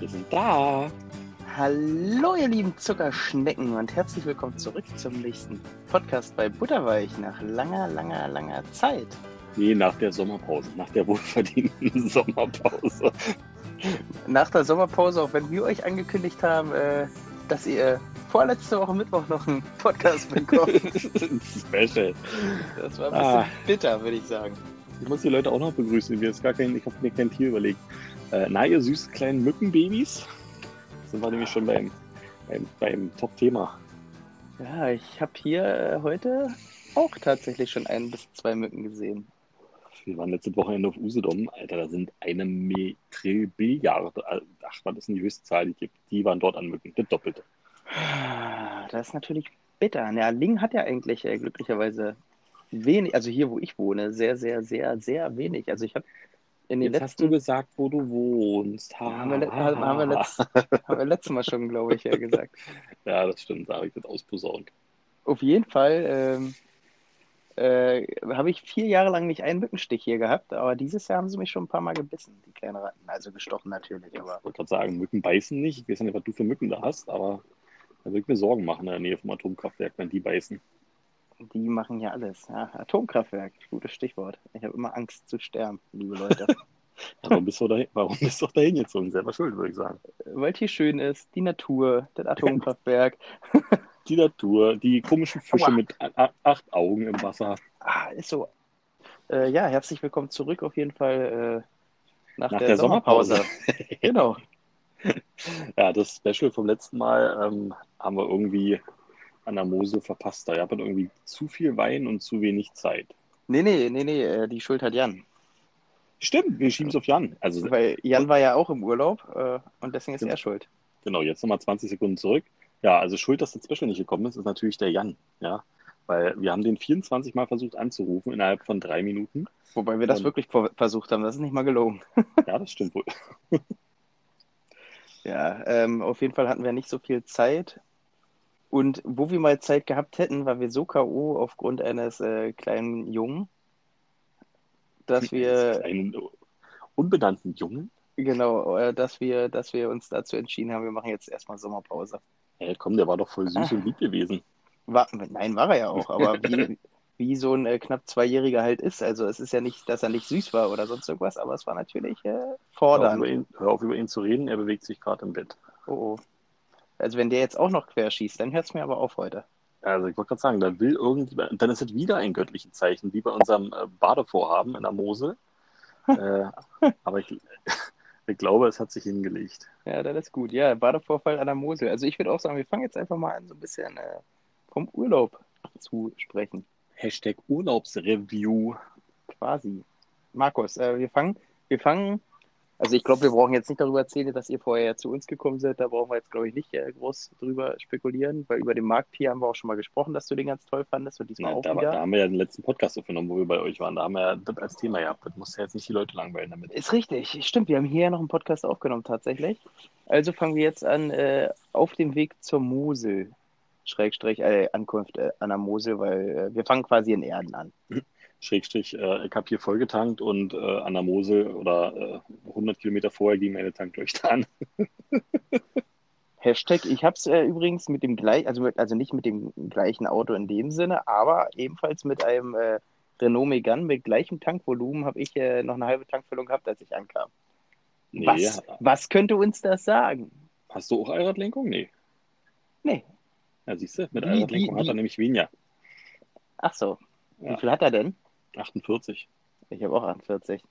wir sind da. Hallo, ihr lieben Zuckerschnecken und herzlich willkommen zurück zum nächsten Podcast bei Butterweich nach langer, langer, langer Zeit. Nee, nach der Sommerpause, nach der wohlverdienten Sommerpause. Nach der Sommerpause, auch wenn wir euch angekündigt haben, äh, dass ihr vorletzte Woche Mittwoch noch einen Podcast bekommt. Special. Das war ein bisschen Ah. bitter, würde ich sagen. Ich muss die Leute auch noch begrüßen. Ich habe mir kein Tier überlegt. Äh, na, ihr süßen kleinen Mückenbabys. Sind wir nämlich schon beim, beim, beim Top-Thema. Ja, ich habe hier äh, heute auch tatsächlich schon ein bis zwei Mücken gesehen. Wir waren letzte Wochenende auf Usedom. Alter, da sind eine Metrilliard. Ach, was ist denn die höchste Zahl, die gibt? Die waren dort an Mücken. Das Doppelte. Das ist natürlich bitter. Ja, Ling hat ja eigentlich äh, glücklicherweise wenig, also hier, wo ich wohne, sehr, sehr, sehr, sehr wenig. Also ich habe in den Jetzt hast du letzten, gesagt, wo du wohnst. Ha, haben wir, haben wir, letzt, haben wir letztes Mal schon, glaube ich, ja gesagt. Ja, das stimmt. Da habe ich das ausposaunt. Auf jeden Fall ähm, äh, habe ich vier Jahre lang nicht einen Mückenstich hier gehabt, aber dieses Jahr haben sie mich schon ein paar Mal gebissen, die kleinen Ratten. Also gestochen natürlich, aber Ich wollte gerade sagen, Mücken beißen nicht. Ich weiß nicht, was du für Mücken da hast, aber da würde ich mir Sorgen machen in der Nähe vom Atomkraftwerk, wenn die beißen. Die machen ja alles. Ja, Atomkraftwerk, gutes Stichwort. Ich habe immer Angst zu sterben, liebe Leute. Warum bist du dahin, warum bist du dahin gezogen? Selber schuld, würde ich sagen. Weil es hier schön ist, die Natur, das Atomkraftwerk. Die Natur, die komischen Fische Aua. mit acht Augen im Wasser. Ah, ist so. Äh, ja, herzlich willkommen zurück auf jeden Fall äh, nach, Nach der, der Sommerpause. Sommerpause. genau. Ja, das Special vom letzten Mal ähm, haben wir irgendwie an der Mosel verpasst. Da gab es irgendwie zu viel Wein und zu wenig Zeit. Nee, nee, nee, nee, äh, die Schuld hat Jan. Stimmt, wir schieben es auf Jan. Also Weil Jan war ja auch im Urlaub äh, und deswegen ist Genau. er schuld. Genau, jetzt nochmal 20 Sekunden zurück. Ja, also schuld, dass das Special nicht gekommen ist, ist natürlich der Jan. Ja, weil wir haben den 24 Mal versucht anzurufen innerhalb von drei Minuten. Wobei wir das Und- wirklich versucht haben, das ist nicht mal gelogen. Ja, das stimmt wohl. Ja, ähm, auf jeden Fall hatten wir nicht so viel Zeit. Und wo wir mal Zeit gehabt hätten, war wir so K.O. aufgrund eines äh, kleinen Jungen, dass wir einen unbenannten Jungen. Genau, äh, dass wir, dass wir uns dazu entschieden haben, wir machen jetzt erstmal Sommerpause. Ey, komm, der war doch voll süß und lieb gewesen. War, nein, war er ja auch, aber wie, wie so ein äh, knapp Zweijähriger halt ist. Also es ist ja nicht, dass er nicht süß war oder sonst irgendwas, aber es war natürlich äh, Hör auf, fordernd. über ihn, hör auf, über ihn zu reden, er bewegt sich gerade im Bett. Oh, oh. Also wenn der jetzt auch noch querschießt, dann hört es mir aber auf heute. Also ich wollte gerade sagen, da will irgendjemand, dann ist es wieder ein göttliches Zeichen, wie bei unserem äh, Badevorhaben in der Mosel. äh, aber ich, ich glaube, es hat sich hingelegt. Ja, das ist gut. Ja, Badevorfall an der Mosel. Also ich würde auch sagen, wir fangen jetzt einfach mal an, so ein bisschen äh, vom Urlaub zu sprechen. Hashtag Urlaubsreview. Quasi. Markus, äh, wir fangen, wir fangen, also ich glaube, wir brauchen jetzt nicht darüber erzählen, dass ihr vorher zu uns gekommen seid. Da brauchen wir jetzt, glaube ich, nicht äh, groß drüber spekulieren, weil über den Markt hier haben wir auch schon mal gesprochen, dass du den ganz toll fandest und diesmal Ja, auch da, wieder. da haben wir ja den letzten Podcast aufgenommen, wo wir bei euch waren. Da haben wir ja das als Thema gehabt. Das muss ja jetzt nicht die Leute langweilen damit. Ist richtig, stimmt. Wir haben hier ja noch einen Podcast aufgenommen, tatsächlich. Also fangen wir jetzt an, äh, auf dem Weg zur Mosel. Schrägstrich, äh, Ankunft äh, an der Mosel, weil äh, wir fangen quasi in Erden an. Schrägstrich, äh, ich habe hier vollgetankt und äh, an der Mosel oder äh, 100 Kilometer vorher ging meine Tankleuchte an. Hashtag, ich habe es äh, übrigens mit dem gleichen, also, also nicht mit dem gleichen Auto in dem Sinne, aber ebenfalls mit einem äh, Renault Megane mit gleichem Tankvolumen habe ich äh, noch eine halbe Tankfüllung gehabt, als ich ankam. Nee, Was, was könnte uns das sagen? hast du auch Allradlenkung? Nee. Nee. Ja, siehst du, mit Wie- Allradlenkung wie- hat er wie- nämlich weniger. Ach so. Ja. Wie viel hat er denn? 48. Ich habe auch 48.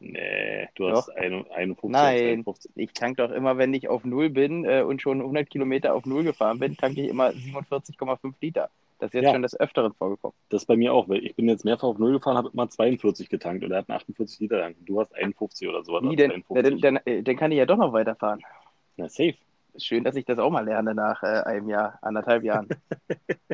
Nee, du Doch. hast ein- 51. Nein. 51. Ich tank doch immer, wenn ich auf Null bin äh, und schon 100 Kilometer auf Null gefahren bin, tanke ich immer 47,5 Liter. Das ist jetzt Ja. schon des Öfteren vorgekommen. Das ist bei mir auch, weil ich bin jetzt mehrfach auf Null gefahren, habe immer 42 getankt und er hat einen 48 Liter Tank. Du hast 51 oder so. Wie denn? Na, dann, dann, äh, dann kann ich ja doch noch weiterfahren. Na, safe. Schön, dass ich das auch mal lerne nach äh, einem Jahr, anderthalb Jahren.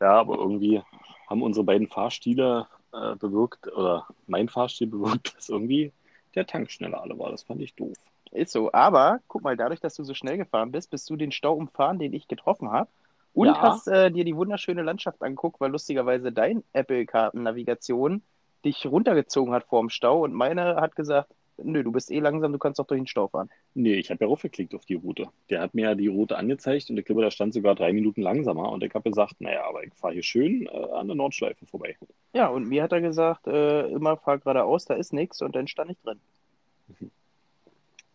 Ja, aber irgendwie haben unsere beiden Fahrstile äh, bewirkt, oder mein Fahrstil bewirkt, dass irgendwie der Tank schneller alle war. Das fand ich doof. Ist so. Aber guck mal, dadurch, dass du so schnell gefahren bist, bist du den Stau umfahren, den ich getroffen habe. Und Ja. hast äh, dir die wunderschöne Landschaft angeguckt, weil lustigerweise dein Apple-Karten-Navigation dich runtergezogen hat vorm Stau und meine hat gesagt, Nö, du bist eh langsam, du kannst doch durch den Stau fahren. Nee, ich habe ja raufgeklickt auf die Route. Der hat mir ja die Route angezeigt und ich glaube, da stand sogar drei Minuten langsamer. Und ich habe gesagt, naja, aber ich fahre hier schön äh, an der Nordschleife vorbei. Ja, und mir hat er gesagt, äh, immer fahr geradeaus, da ist nichts und dann stand ich drin.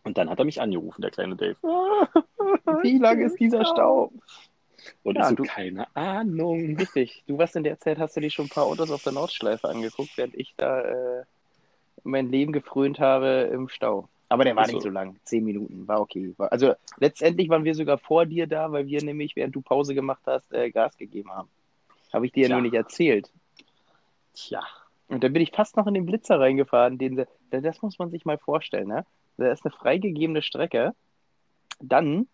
Und dann hat er mich angerufen, der kleine Dave. Wie lang ist dieser Stau? Und Ja, ich so, du- keine Ahnung. Richtig. Du warst in der Zeit, hast du dir schon ein paar Autos auf der Nordschleife angeguckt, während ich da äh, mein Leben gefrönt habe im Stau. Aber der war nicht so lang. Zehn Minuten, war okay. War, also letztendlich waren wir sogar vor dir da, weil wir nämlich, während du Pause gemacht hast, äh, Gas gegeben haben. Habe ich dir ja nur nicht erzählt. Tja, Und dann bin ich fast noch in den Blitzer reingefahren. Den, das muss man sich mal vorstellen. Ne? Da ist eine freigegebene Strecke. Dann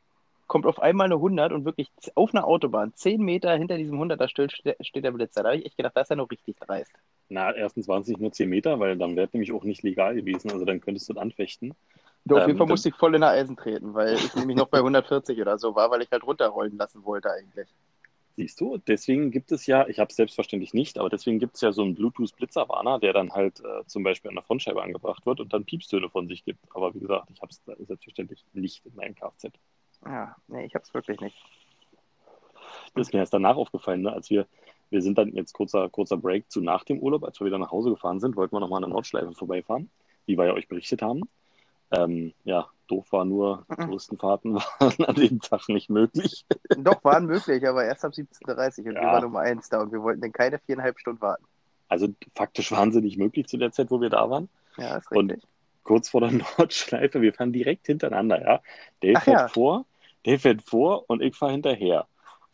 kommt auf einmal eine 100 und wirklich auf einer Autobahn, 10 Meter hinter diesem 100er Schild ste- steht der Blitzer. Da habe ich echt gedacht, das ist ja noch richtig dreist. Na, erstens waren es nicht nur 10 Meter, weil dann wäre es nämlich auch nicht legal gewesen. Also dann könntest du das anfechten. Du, auf Ähm, jeden Fall dann- musste ich voll in der Eisen treten, weil ich nämlich noch bei 140 oder so war, weil ich halt runterrollen lassen wollte eigentlich. Siehst du, deswegen gibt es ja, ich habe es selbstverständlich nicht, aber deswegen gibt es ja so einen Bluetooth-Blitzerwarner, der dann halt äh, zum Beispiel an der Frontscheibe angebracht wird und dann Piepstöne von sich gibt. Aber wie gesagt, ich habe es selbstverständlich nicht in meinem Kfz. Ja, nee, ich hab's wirklich nicht. Das ist mir erst danach aufgefallen, ne? als wir, wir sind dann jetzt kurzer, kurzer Break zu nach dem Urlaub, als wir wieder nach Hause gefahren sind, wollten wir nochmal an der Nordschleife vorbeifahren, wie wir ja euch berichtet haben. Ähm, ja, doof war nur, Mhm. Touristenfahrten waren an dem Tag nicht möglich. Doch, waren möglich, aber erst ab 17.30 Uhr und wir Ja. waren um eins da und wir wollten dann keine viereinhalb Stunden warten. Also faktisch wahnsinnig möglich zu der Zeit, wo wir da waren. Ja, ist Und richtig. kurz vor der Nordschleife, wir fahren direkt hintereinander, ja. Dave Ach fährt ja. vor, Dave fährt vor und ich fahre hinterher.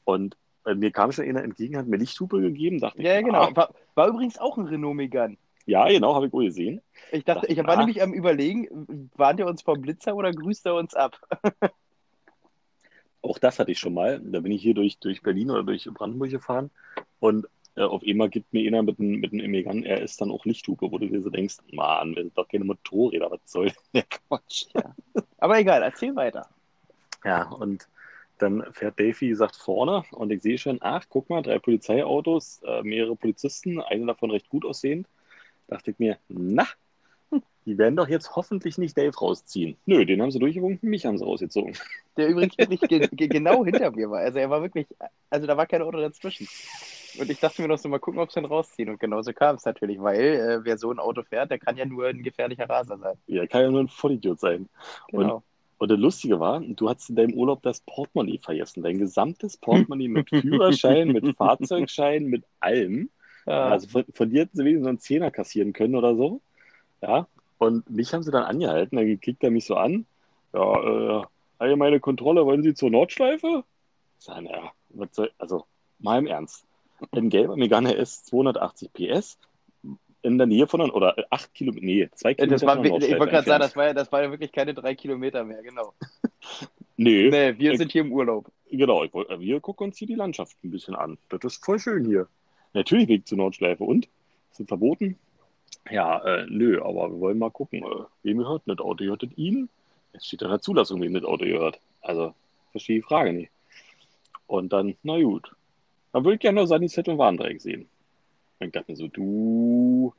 Und mir kam schon einer entgegen, hat mir Lichthupe gegeben, dachte Ja, ja, ich, genau. ah, War, war übrigens auch ein Renault Megane. ja, genau, habe ich wohl gesehen. Ich dachte, Dachte, ich war ah. nämlich am überlegen, warnt er uns vom Blitzer oder grüßt er uns ab? Auch das hatte ich schon mal. Da bin ich hier durch, durch Berlin oder durch Brandenburg gefahren und äh, auf einmal gibt mir einer mit einem mit einem Megan, er ist dann auch Lichthupe, wo du dir so denkst, Mann, wir sind doch keine Motorräder, was soll der Quatsch? Aber egal, erzähl weiter. Ja, und dann fährt Dave, wie gesagt, vorne und ich sehe schon, ach, guck mal, drei Polizeiautos, äh, mehrere Polizisten, eine davon recht gut aussehend. Dachte ich mir, na, die werden doch jetzt hoffentlich nicht Dave rausziehen. Nö, den haben sie durchgewunken, mich haben sie rausgezogen. Der übrigens wirklich ge ge genau hinter mir war. Also er war wirklich, also da war kein Auto dazwischen. Und ich dachte mir noch so, mal gucken, ob sie ihn rausziehen. Und genauso kam es natürlich, weil äh, wer so ein Auto fährt, der kann ja nur ein gefährlicher Raser sein. Ja, kann ja nur ein Vollidiot sein. Genau. Und das Lustige war, du hast in deinem Urlaub das Portemonnaie vergessen. Dein gesamtes Portemonnaie mit Führerschein, mit Fahrzeugschein, mit allem. ja, Also von, von dir hätten sie wenigstens so einen Zehner kassieren können oder so. Ja. Und mich haben sie dann angehalten. Dann kickt er mich so an. Ja, äh, allgemeine Kontrolle, wollen Sie zur Nordschleife? Ich sag, naja, also mal im Ernst. Ein gelber Megane S 280 PS in der Nähe von einer, oder 8 Kilometer, nee, 2 Äh, Kilometer das war, von ich wollte gerade sagen, das war, ja, das war ja wirklich keine drei Kilometer mehr, genau. Nee, Nee, wir sind hier im Urlaub. Genau, wollt, wir gucken uns hier die Landschaft ein bisschen an. Das ist voll schön hier. Natürlich Weg zur Nordschleife. Und? Ist das verboten? Ja, äh, nö, aber wir wollen mal gucken. Äh, wem gehört das Auto? Gehört das Ihnen? Jetzt steht in der Zulassung, wem das Auto gehört. Also, verstehe die Frage nicht. Und dann, na gut. Dann würde ich gerne noch Sanität und Warndreieck sehen. Und ich dachte mir so, du.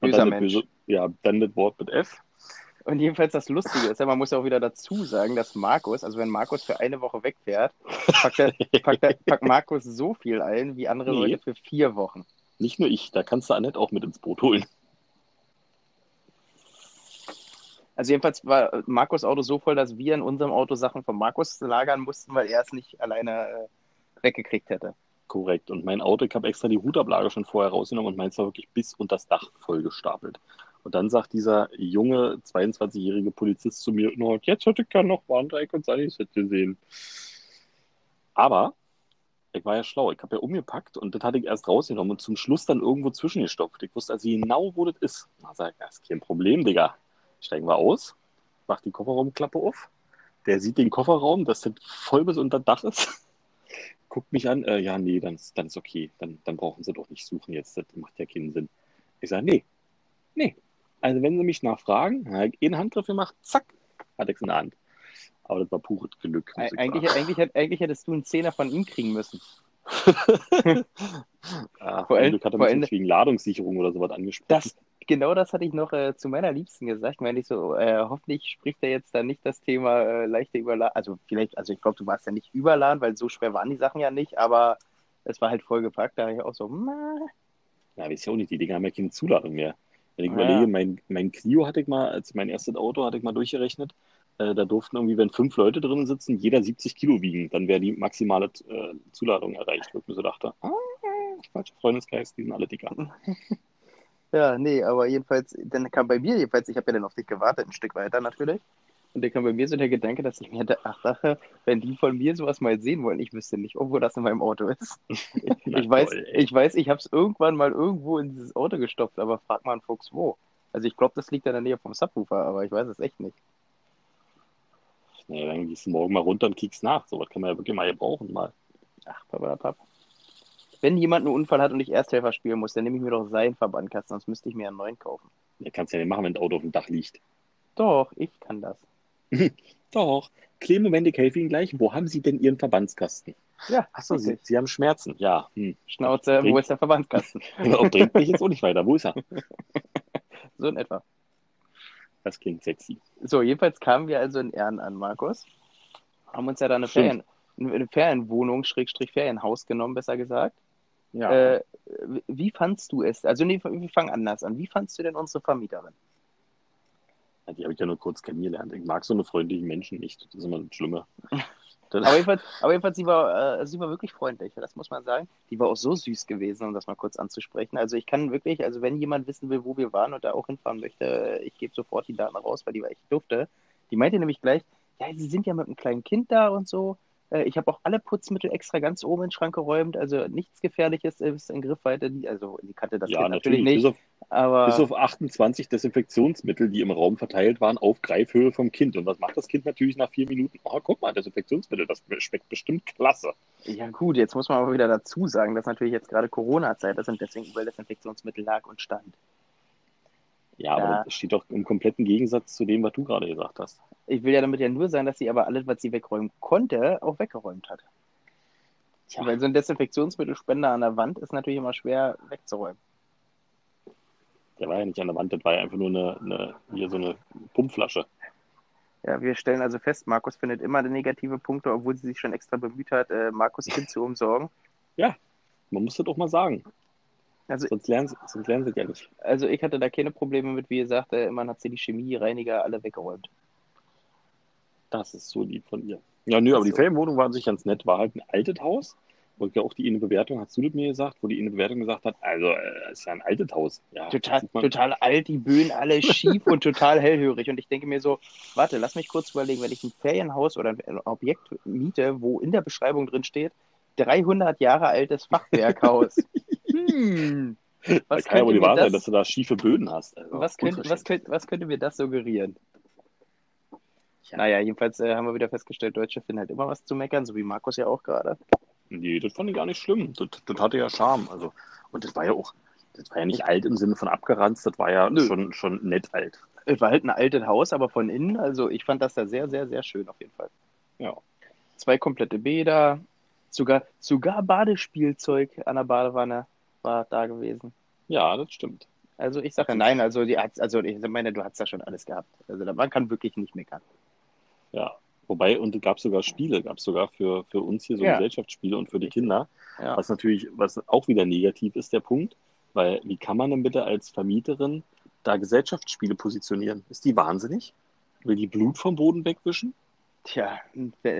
Und dann böse- ja, dann das Wort mit F. Und jedenfalls das Lustige ist, ja, man muss ja auch wieder dazu sagen, dass Markus, also wenn Markus für eine Woche wegfährt, packt, er, packt, er, packt Markus so viel ein wie andere Nee. Leute für vier Wochen. Nicht nur ich, da kannst du Annette auch mit ins Boot holen. Also jedenfalls war Markus Auto so voll, dass wir in unserem Auto Sachen von Markus lagern mussten, weil er es nicht alleine äh, weggekriegt hätte. Korrekt. Und mein Auto, ich habe extra die Hutablage schon vorher rausgenommen und meins war wirklich bis unter das Dach voll gestapelt. Und dann sagt dieser junge 22-jährige Polizist zu mir, no, jetzt hätte ich gerne noch Warndreieck und Sanität gesehen. Aber ich war ja schlau. Ich habe ja umgepackt und das hatte ich erst rausgenommen und zum Schluss dann irgendwo zwischengestopft. Ich wusste also genau, wo das ist. Da sag ich, das ist kein Problem, Digga. Steigen wir aus, mach die Kofferraumklappe auf. Der sieht den Kofferraum, dass das voll bis unter Dach ist. Guckt mich an, äh, ja, nee, dann, ist- dann ist okay. Dann, dann brauchen sie doch nicht suchen jetzt. Das macht ja keinen Sinn. Ich sage, nee, nee. Also wenn sie mich nachfragen, ich einen Handgriff gemacht, zack, hatte ich es in der Hand. Aber das war pures Glück. Eigentlich, eigentlich, eigentlich hättest du einen Zehner von ihm kriegen müssen. Ja, Vor allem- Glück hat er mich wegen Ladungssicherung oder sowas angesprochen. Das, genau das hatte ich noch äh, zu meiner Liebsten gesagt. Meine ich so, äh, hoffentlich spricht er jetzt dann nicht das Thema äh, leichte Überladen. Also vielleicht, also ich glaube, du warst ja nicht überladen, weil so schwer waren die Sachen ja nicht, aber es war halt vollgepackt. Da habe ich auch so, na, Ja, weiß ich auch nicht, die Dinger haben ja keine Zuladung mehr. Wenn ich Ja. überlege, mein, mein Clio hatte ich mal, als mein erstes Auto hatte ich mal durchgerechnet, äh, da durften irgendwie, wenn fünf Leute drin sitzen, jeder 70 Kilo wiegen, dann wäre die maximale äh, Zuladung erreicht, wo ich mir so dachte, ah, falscher Freundeskreis, die sind alle dicker. Ja, nee, aber jedenfalls, dann kam bei mir jedenfalls, ich habe ja dann auf dich gewartet, ein Stück weiter natürlich. Und dann kam bei mir so der Gedanke, dass ich mir da- ach, dachte, wenn die von mir sowas mal sehen wollen, ich wüsste nicht, wo das in meinem Auto ist. Ich weiß, ich weiß, ich habe es irgendwann mal irgendwo in dieses Auto gestopft, aber frag mal einen Fuchs wo. Also ich glaube, das liegt in der Nähe vom Subwoofer, aber ich weiß es echt nicht. Naja, dann gehst du morgen mal runter und kickst nach. So was kann man ja wirklich mal gebrauchen mal. Ach, Papa, Papa. Wenn jemand einen Unfall hat und ich Ersthelfer spielen muss, dann nehme ich mir doch seinen Verbandkasten, sonst müsste ich mir einen neuen kaufen. Ja, kannst ja nicht machen, wenn das Auto auf dem Dach liegt. Doch, ich kann das. Doch, Cleme Mendig, helfe Ihnen gleich. Wo haben Sie denn Ihren Verbandskasten? Ja, Achso, Sie. Sie haben Schmerzen. Ja, hm. Schnauze, wo Trink- ist der Verbandskasten? Genau, bringt mich jetzt auch nicht weiter. Wo ist er? So in etwa. Das klingt sexy. So, jedenfalls kamen wir also in Ehren an, Markus. Haben uns ja da eine. Ferien, eine Ferienwohnung, Schrägstrich Ferienhaus genommen, besser gesagt. Ja. Äh, wie fandst du es? Also, nee, wir fangen anders an. Wie fandst du denn unsere Vermieterin? Ja, Die habe ich ja nur kurz kennengelernt. Ich mag so eine freundlichen Menschen nicht. Das ist immer das Schlimme. Aber jedenfalls, aber jedenfalls sie, war, äh, sie war wirklich freundlich, das muss man sagen. Die war auch so süß gewesen, um das mal kurz anzusprechen. Also ich kann wirklich, also wenn jemand wissen will, wo wir waren und da auch hinfahren möchte, ich gebe sofort die Daten raus, weil die war echt dufte. Die meinte nämlich gleich, ja, sie sind ja mit einem kleinen Kind da und so. Äh, Ich habe auch alle Putzmittel extra ganz oben in den Schrank geräumt, also nichts Gefährliches ist in Griffweite. Die- Also sie kannte das ja, natürlich. natürlich, Bis, nicht, auf, aber bis auf 28 Desinfektionsmittel, die im Raum verteilt waren, auf Greifhöhe vom Kind. Und was macht das Kind natürlich nach vier Minuten? Oh, guck mal, Desinfektionsmittel, das schmeckt bestimmt klasse. Ja gut, jetzt muss man aber wieder dazu sagen, dass natürlich jetzt gerade Corona-Zeit ist und deswegen überall Desinfektionsmittel lag und stand. Ja, aber Ja. das steht doch im kompletten Gegensatz zu dem, was du gerade gesagt hast. Ich will ja damit ja nur sagen, dass sie aber alles, was sie wegräumen konnte, auch weggeräumt hat. Tja. Weil so ein Desinfektionsmittelspender an der Wand ist natürlich immer schwer wegzuräumen. Der war ja nicht an der Wand, das war ja einfach nur eine, eine hier so eine Pumpflasche. Ja, wir stellen also fest, Markus findet immer negative Punkte, obwohl sie sich schon extra bemüht hat, äh, Markus Kind zu umsorgen. Man muss das auch mal sagen. Also, Sonst lernen, sie- sonst lernen sie es ja nicht. also ich hatte da keine Probleme mit, wie gesagt, äh, immerhin hat sie die Chemie, Reiniger alle weggeräumt. Das ist so lieb von ihr. Ja, nö, aber die. Ferienwohnung war an sich ganz nett. War halt ein altes Haus. Und ja auch die eine Bewertung, hast du das mir gesagt, wo die eine Bewertung gesagt hat, also, äh, ist ja ein altes Haus. Ja, Total, man- total alt, die Böen alle schief und total hellhörig. Und ich denke mir so, warte, lass mich kurz überlegen, wenn ich ein Ferienhaus oder ein Objekt miete, wo in der Beschreibung drin steht, 300 Jahre altes Fachwerkhaus. hm, was kann ja wohl könnte, die Wahrheit mir sein, dass das, du da schiefe Böden hast. Also, was, könnte, was, könnte, was könnte mir das suggerieren? Tja. Naja, jedenfalls äh, haben wir wieder festgestellt, Deutsche finden halt immer was zu meckern, so wie Markus ja auch gerade. Nee, das fand ich gar nicht schlimm. Das, das hatte ja Charme. Also, und das war ja auch, das war ja nicht alt im Sinne von abgeranzt, das war ja Nö. schon, schon nett alt. Es war halt ein altes Haus, aber von innen, also ich fand das da sehr, sehr, sehr schön auf jeden Fall. Ja. Zwei komplette Bäder, sogar, sogar Badespielzeug an der Badewanne war da gewesen. Ja, das stimmt. Also ich sage nein, also die hat, also ich meine, du hast da schon alles gehabt. Also man kann wirklich nicht meckern. Ja. Wobei, und es gab sogar Spiele, gab es sogar für, für uns hier so Ja. Gesellschaftsspiele und für die Kinder. Ja. Was natürlich, was auch wieder negativ ist, der Punkt. Weil, wie kann man denn bitte als Vermieterin da Gesellschaftsspiele positionieren? Ist die wahnsinnig? Will die Blut vom Boden wegwischen? Tja,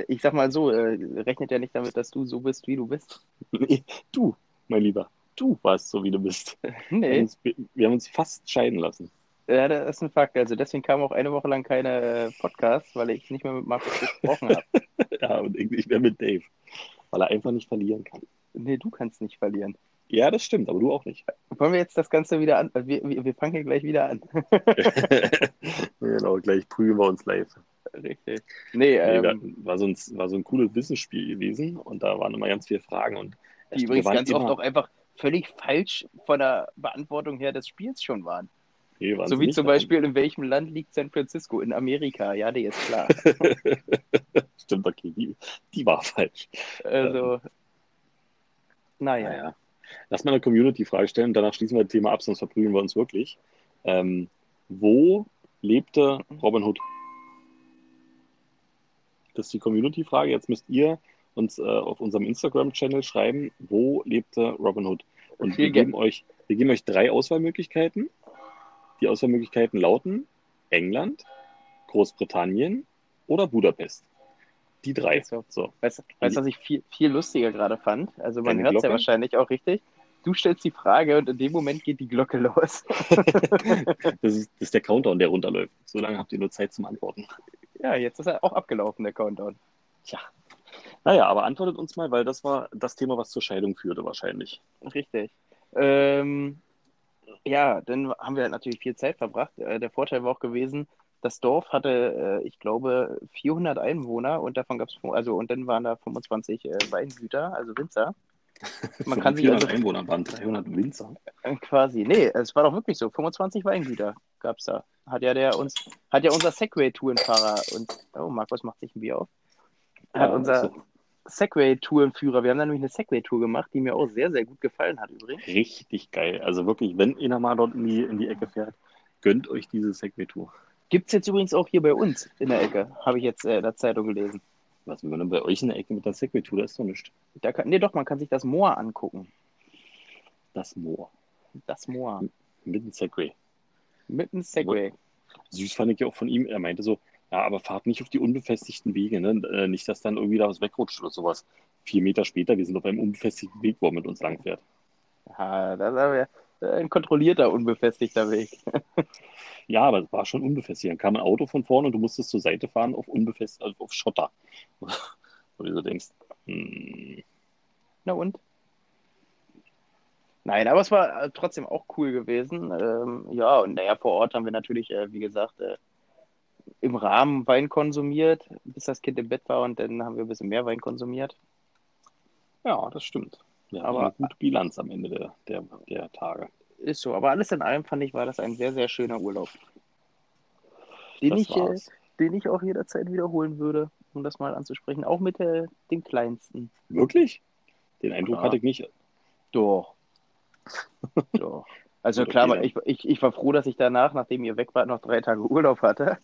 ich sag mal so, äh, rechnet ja nicht damit, dass du so bist, wie du bist. Nee, du, mein Lieber, du warst so, wie du bist. Wir haben Nee, uns, wir, wir haben uns fast scheiden lassen. ja, das ist ein Fakt. Also deswegen kam auch eine Woche lang keine äh, Podcasts, weil ich nicht mehr mit Markus gesprochen habe. Ja, und ich nicht mehr mit Dave. Weil er einfach nicht verlieren kann. Nee, du kannst nicht verlieren. Ja, das stimmt, aber du auch nicht. Wollen wir jetzt das Ganze wieder an? Wir, wir, wir fangen hier gleich wieder an. genau, gleich prügeln wir uns live. Richtig. Nee, Nee, ähm, war, so ein, war so ein cooles Wissensspiel gewesen und da waren immer ganz viele Fragen. Und die übrigens ganz oft immer- auch einfach völlig falsch von der Beantwortung her des Spiels schon waren. Nee, waren So wie zum Beispiel, in welchem Land liegt San Francisco? In Amerika. Ja, der ist klar. Stimmt, okay, die, die war falsch. Also, naja. Naja. Lass mal eine Community-Frage stellen danach schließen wir das Thema ab, sonst verprügeln wir uns wirklich. Ähm, wo lebte Robin Hood? Das ist die Community-Frage. Jetzt müsst ihr uns äh, auf unserem Instagram-Channel schreiben, wo lebte Robin Hood? Und wir geben, euch, wir geben euch drei Auswahlmöglichkeiten. Die Auswahlmöglichkeiten lauten England, Großbritannien oder Budapest. Die drei. So. so. Weißt du, was ich viel, viel lustiger gerade fand? Also man hört es ja wahrscheinlich auch richtig. Du stellst die Frage und in dem Moment geht die Glocke los. das, ist, das ist der Countdown, der runterläuft. So lange habt ihr nur Zeit zum Antworten. Ja, jetzt ist er auch abgelaufen, der Countdown. Tja. Naja, aber antwortet uns mal, weil das war das Thema, was zur Scheidung führte, wahrscheinlich. Richtig. Ähm, ja, dann haben wir natürlich viel Zeit verbracht. Äh, der Vorteil war auch gewesen, das Dorf hatte, äh, ich glaube, 400 Einwohner und davon gab es, also und dann waren da 25 äh, Weingüter, also Winzer. Man kann sich also, Einwohner waren 300 Winzer. Quasi, nee, es war doch wirklich so, 25 Weingüter gab es da. Hat ja der uns, hat ja unser Segway-Tourenfahrer und, oh, Markus macht sich ein Bier auf. Hat ja, unser so. Segway-Tourenführer, wir haben da nämlich eine Segway-Tour gemacht, die mir auch sehr, sehr gut gefallen hat übrigens. Richtig geil. Also wirklich, wenn ihr mal dort in die, in die Ecke fährt, gönnt euch diese Segway-Tour. Gibt es jetzt übrigens auch hier bei uns in der Ecke, habe ich jetzt äh, in der Zeitung gelesen. Was, wenn man bei euch in der Ecke mit der Segway-Tour, da ist doch nichts. Da kann, nee, doch, man kann sich das Moor angucken. Das Moor. Das Moor. Mit dem Segway. Mit dem Segway. Süß fand ich ja auch von ihm, er meinte so, ja, aber fahrt nicht auf die unbefestigten Wege, ne? Äh, nicht, dass dann irgendwie da was wegrutscht oder sowas. Vier Meter später, wir sind auf einem unbefestigten Weg, wo er mit uns langfährt. Ja, das ist ein kontrollierter, unbefestigter Weg. Ja, aber es war schon unbefestigt. Dann kam ein Auto von vorne und du musstest zur Seite fahren auf unbefestigt, also auf Schotter. Wo du so denkst, hm. Na und? Nein, aber es war äh, trotzdem auch cool gewesen. Ähm, ja, und naja, vor Ort haben wir natürlich, äh, wie gesagt, äh, im Rahmen Wein konsumiert, bis das Kind im Bett war und dann haben wir ein bisschen mehr Wein konsumiert. Ja, das stimmt. Ja, aber eine gute Bilanz am Ende der, der, der Tage. Ist so, aber alles in allem fand ich, war das ein sehr, sehr schöner Urlaub. Den, ich, äh, den ich auch jederzeit wiederholen würde, um das mal anzusprechen. Auch mit äh, den kleinsten. Wirklich? Den Eindruck klar. hatte ich nicht. Doch. Doch. Also klar, ich, ich, ich war froh, dass ich danach, nachdem ihr weg wart, noch drei Tage Urlaub hatte.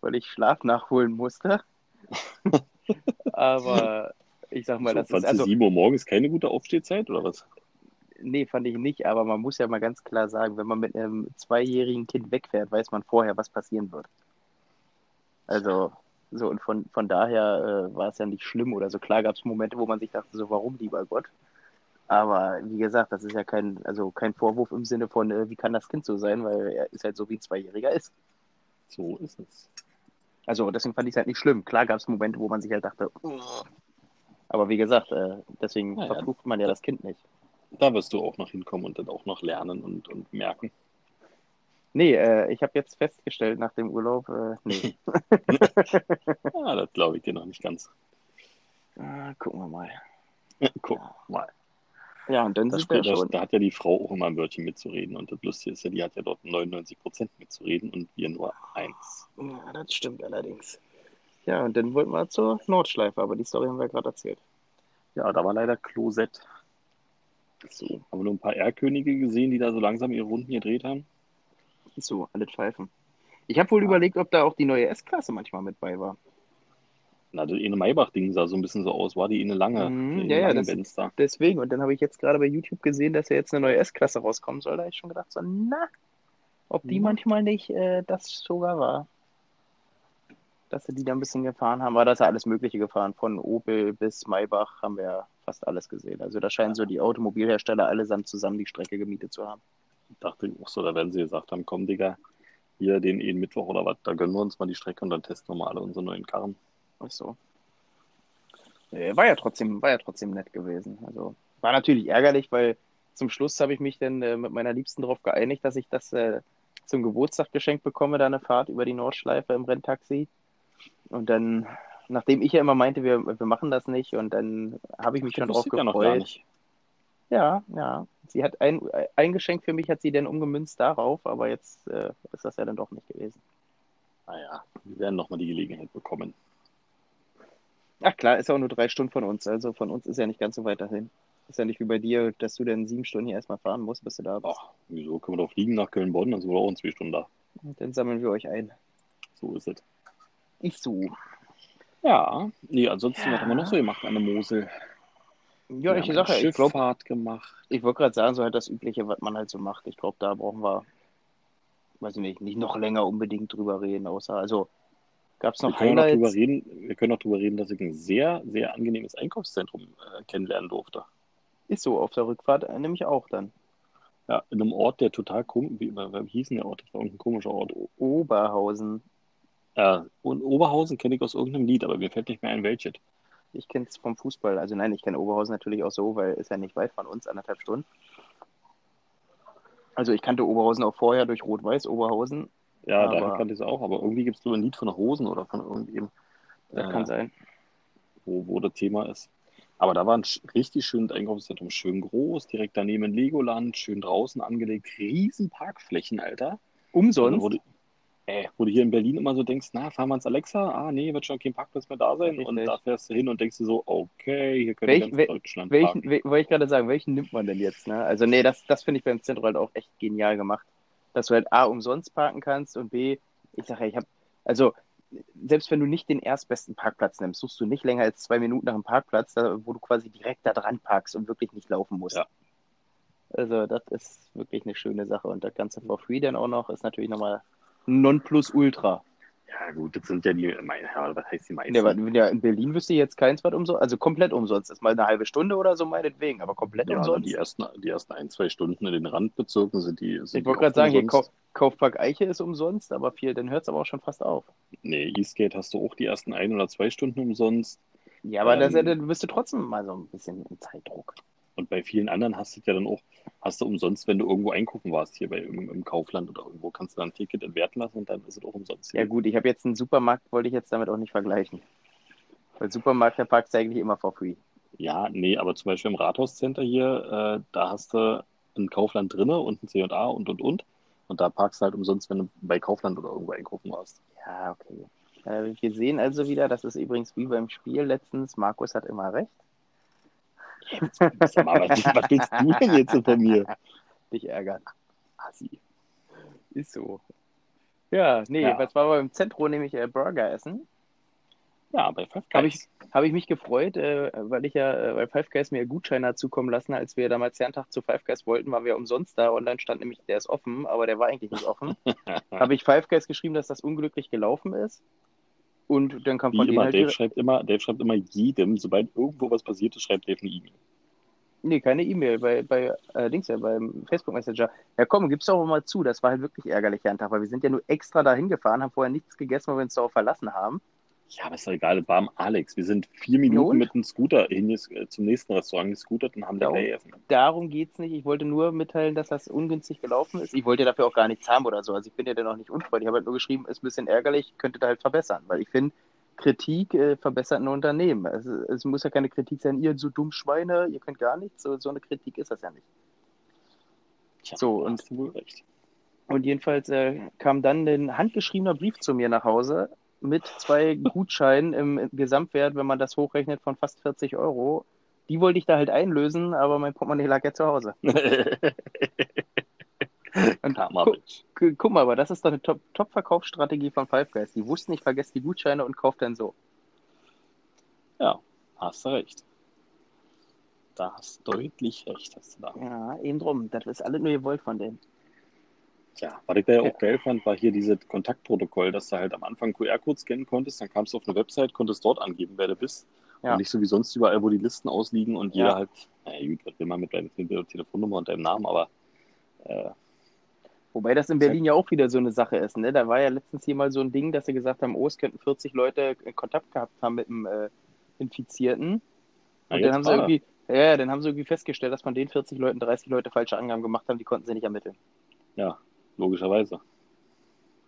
Weil ich Schlaf nachholen musste. aber ich sag mal, so, das ist. Also, 7 Uhr morgens keine gute Aufstehzeit oder was? Nee, fand ich nicht, aber man muss ja mal ganz klar sagen, wenn man mit einem zweijährigen Kind wegfährt, weiß man vorher, was passieren wird. Also, so und von, von daher äh, war es ja nicht schlimm oder so. Klar gab es Momente, wo man sich dachte, so, warum, lieber Gott? Aber wie gesagt, das ist ja kein, also kein Vorwurf im Sinne von, äh, wie kann das Kind so sein, weil er ist halt so, wie ein Zweijähriger ist. So ist es. Also deswegen fand ich es halt nicht schlimm. Klar gab es Momente, wo man sich halt dachte, aber wie gesagt, äh, deswegen naja, verflucht man ja das Kind nicht. Da wirst du auch noch hinkommen und dann auch noch lernen und, und merken. Nee, äh, ich habe jetzt festgestellt nach dem Urlaub, äh, nee. ah, das glaube ich dir noch nicht ganz. Ah, gucken wir mal. gucken wir mal. Ja, und dann da, sind wir schon. Da hat ja die Frau auch immer ein Wörtchen mitzureden. Und das Lustige ist ja, die hat ja dort 99 Prozent mitzureden und wir nur eins. Ja, das stimmt allerdings. Ja, und dann wollten wir zur Nordschleife, aber die Story haben wir gerade erzählt. Ja, da war leider Klosett. So, haben wir nur ein paar R-Könige gesehen, die da so langsam ihre Runden gedreht haben? So, alle Pfeifen. Ich habe wohl ja. überlegt, ob da auch die neue S-Klasse manchmal mit bei war. Na, das eine Maybach-Ding sah so ein bisschen so aus, war die eine lange, mhm, eine ja, ja, deswegen. Und dann habe ich jetzt gerade bei YouTube gesehen, dass ja jetzt eine neue S-Klasse rauskommen soll. Da habe ich schon gedacht, so, na, ob die mhm. manchmal nicht äh, das sogar war. Dass sie die da ein bisschen gefahren haben, war das ja alles Mögliche gefahren. Von Opel bis Maybach haben wir fast alles gesehen. Also da scheinen so die Automobilhersteller allesamt zusammen die Strecke gemietet zu haben. Ich dachte auch so, da werden sie gesagt haben, komm Digga, hier den eh Mittwoch oder was, da gönnen wir uns mal die Strecke und dann testen wir mal alle unsere neuen Karren. Ach so. War ja trotzdem, war ja trotzdem nett gewesen. Also war natürlich ärgerlich, weil zum Schluss habe ich mich dann äh, mit meiner Liebsten darauf geeinigt, dass ich das äh, zum Geburtstag geschenkt bekomme, da eine Fahrt über die Nordschleife im Renntaxi. Und dann nachdem ich ja immer meinte, wir, wir machen das nicht und dann habe ich mich schon drauf gefreut. Ja, ja. Sie hat ein, ein Geschenk für mich hat sie dann umgemünzt darauf, aber jetzt äh, ist das ja dann doch nicht gewesen. Naja, wir werden nochmal die Gelegenheit bekommen. Ach klar, ist auch nur drei Stunden von uns, also von uns ist ja nicht ganz so weit dahin. Ist ja nicht wie bei dir, dass du dann sieben Stunden hier erstmal fahren musst, bis du da bist. Ach, wieso können wir doch fliegen nach Köln-Bonn, dann sind wir auch in zwei Stunden da. Und dann sammeln wir euch ein. So ist es. Ich so. Ja, nee, ansonsten, Ja. was haben wir noch so gemacht an der Mosel? Ja, ich sage, eine ich glaube, Schifffahrt gemacht. ich wollte gerade sagen, so halt das Übliche, was man halt so macht. Ich glaube, da brauchen wir, weiß ich nicht, nicht noch länger unbedingt drüber reden, außer, also, gab es Wir noch können, auch noch reden, wir können auch drüber reden, dass ich ein sehr, sehr angenehmes Einkaufszentrum äh, kennenlernen durfte. Ist so, auf der Rückfahrt äh, nämlich auch dann. Ja, in einem Ort, der total komisch, wie, wie hieß denn der Ort? Das war irgendein komischer Ort. Oberhausen. Äh, und Oberhausen kenne ich aus irgendeinem Lied, aber mir fällt nicht mehr ein welches. Ich kenne es vom Fußball. Also nein, ich kenne Oberhausen natürlich auch so, weil ist ja nicht weit von uns, anderthalb Stunden. Also ich kannte Oberhausen auch vorher durch Rot-Weiß Oberhausen. Ja, Aber- daher kannte ich es auch, aber irgendwie gibt es so ein Lied von Hosen oder von irgendjemandem, Das äh, kann sein. wo, wo das Thema ist. Aber da war ein richtig schönes Einkaufszentrum, schön groß, direkt daneben in Legoland, schön draußen angelegt, riesen Parkflächen, Alter. Umsonst. Wo, du, äh, wo du hier in Berlin immer so denkst, na, fahren wir ins Alexa? Ah, nee, wird schon kein Parkplatz mehr da sein. Und da fährst du hin und denkst du so, okay, hier könnte Welch- ganz wel- Deutschland Welchen, parken. wel, wollte ich gerade sagen, welchen nimmt man denn jetzt? Ne? Also nee, das, das finde ich beim Zentrum halt auch echt genial gemacht. Dass du halt A, umsonst parken kannst und B, ich sage ja, ich habe, also selbst wenn du nicht den erstbesten Parkplatz nimmst, suchst du nicht länger als zwei Minuten nach einem Parkplatz, wo du quasi direkt da dran parkst und wirklich nicht laufen musst. Ja. Also das ist wirklich eine schöne Sache und das Ganze for free dann auch noch ist natürlich nochmal Nonplusultra. Ja, gut, das sind ja die, mein, ja, was heißt die meisten? Ja, aber ja, in Berlin wüsste ich jetzt keins, was umsonst, also komplett umsonst ist. Mal eine halbe Stunde oder so meinetwegen, aber komplett ja, umsonst. die ersten, die ersten ein, zwei Stunden in den Randbezirken sind die. Sind Ich wollte gerade sagen, hier. Kauf, Kaufpark Eiche ist umsonst, aber viel, dann hört es aber auch schon fast auf. Nee, Eastgate hast du auch die ersten ein oder zwei Stunden umsonst. Ja, aber Ähm, das, dann bist du trotzdem mal so ein bisschen im Zeitdruck. Und bei vielen anderen hast du ja dann auch, hast du umsonst, wenn du irgendwo einkaufen warst, hier bei, im, im Kaufland oder irgendwo, kannst du dann ein Ticket entwerten lassen und dann ist es auch umsonst. Ja gut, ich habe jetzt einen Supermarkt, wollte ich jetzt damit auch nicht vergleichen. Weil Supermarkt, der parkt eigentlich immer for free. Ja, nee, aber zum Beispiel im Rathauscenter hier, äh, da hast du ein Kaufland drinne und ein C&A und, und, und. Und da parkst du halt umsonst, wenn du bei Kaufland oder irgendwo einkaufen warst. Ja, okay. Äh, wir sehen also wieder, das ist übrigens wie beim Spiel letztens, Markus hat immer recht. Sag mal, was, was willst du denn jetzt so von mir? Dich ärgern. Assi. Ist so. Ja, nee, Ja. was war beim Zentrum, nämlich äh, Burger essen. Ja, bei Five Habe Guys. ich, hab ich mich gefreut, äh, weil ich ja, äh, weil Five Guys mir Gutscheine hat zukommen lassen, als wir damals Herrentag zu Five Guys wollten, waren wir umsonst da. Online stand nämlich, der ist offen, aber der war eigentlich nicht offen. Habe ich Five Guys geschrieben, dass das unglücklich gelaufen ist. Und dann kam Wie von immer, halt Dave schreibt immer, Dave schreibt immer jedem, sobald irgendwo was passiert ist, schreibt Dave eine E-Mail. Nee, keine E-Mail, bei, bei äh, Dings ja, beim Facebook Messenger. Ja komm, gib's doch mal zu, das war halt wirklich ärgerlich Herrentag, weil wir sind ja nur extra dahin gefahren, haben vorher nichts gegessen, weil wir uns darauf verlassen haben. Ja, aber ist doch egal, das war am Alex. Wir sind vier? Minuten mit dem Scooter hin, äh, zum nächsten Restaurant gescootert und haben da gleich essen. darum geht's nicht. Ich wollte nur mitteilen, dass das ungünstig gelaufen ist. Ich wollte dafür auch gar nichts haben oder so. Also ich bin ja dann auch nicht unfreundlich. Ich habe halt nur geschrieben, ist ein bisschen ärgerlich, könnte da halt verbessern. Weil ich finde, Kritik äh, verbessert ein Unternehmen. Es, es muss ja keine Kritik sein, ihr so dumm Schweine, ihr könnt gar nichts. So, so eine Kritik ist das ja nicht. Tja, So, und- hast du wohl recht. Und jedenfalls äh, kam dann ein handgeschriebener Brief zu mir nach Hause mit zwei Gutscheinen im Gesamtwert, wenn man das hochrechnet, von fast 40 Euro. Die wollte ich da halt einlösen, aber mein Portemonnaie lag ja zu Hause. Und gu guck mal, aber das ist doch eine Top- Top-Verkaufsstrategie von Five Guys. Die wussten, ich vergesse die Gutscheine und kaufe dann so. Ja, hast du recht. Da hast du deutlich recht, hast du da. Ja, eben drum. Das ist alles nur gewollt von denen. Tja, was ich da ja Ja. auch geil fand, war hier dieses Kontaktprotokoll, dass du halt am Anfang QR-Code scannen konntest, dann kamst du auf eine Website, konntest dort angeben, wer du bist. Ja. Und nicht so wie sonst überall, wo die Listen ausliegen und jeder Ja. halt, naja, gut, was will man mit deiner Telefonnummer und deinem Namen, aber äh, Wobei das in Berlin ja auch wieder so eine Sache ist. Ne? Da war ja letztens hier mal so ein Ding, dass sie gesagt haben, oh, es könnten 40 Leute Kontakt gehabt haben mit dem äh, Infizierten. Und dann haben sie irgendwie, ja, dann haben sie irgendwie festgestellt, dass von den 40 Leuten 30 Leute falsche Angaben gemacht haben, die konnten sie nicht ermitteln. Ja, logischerweise.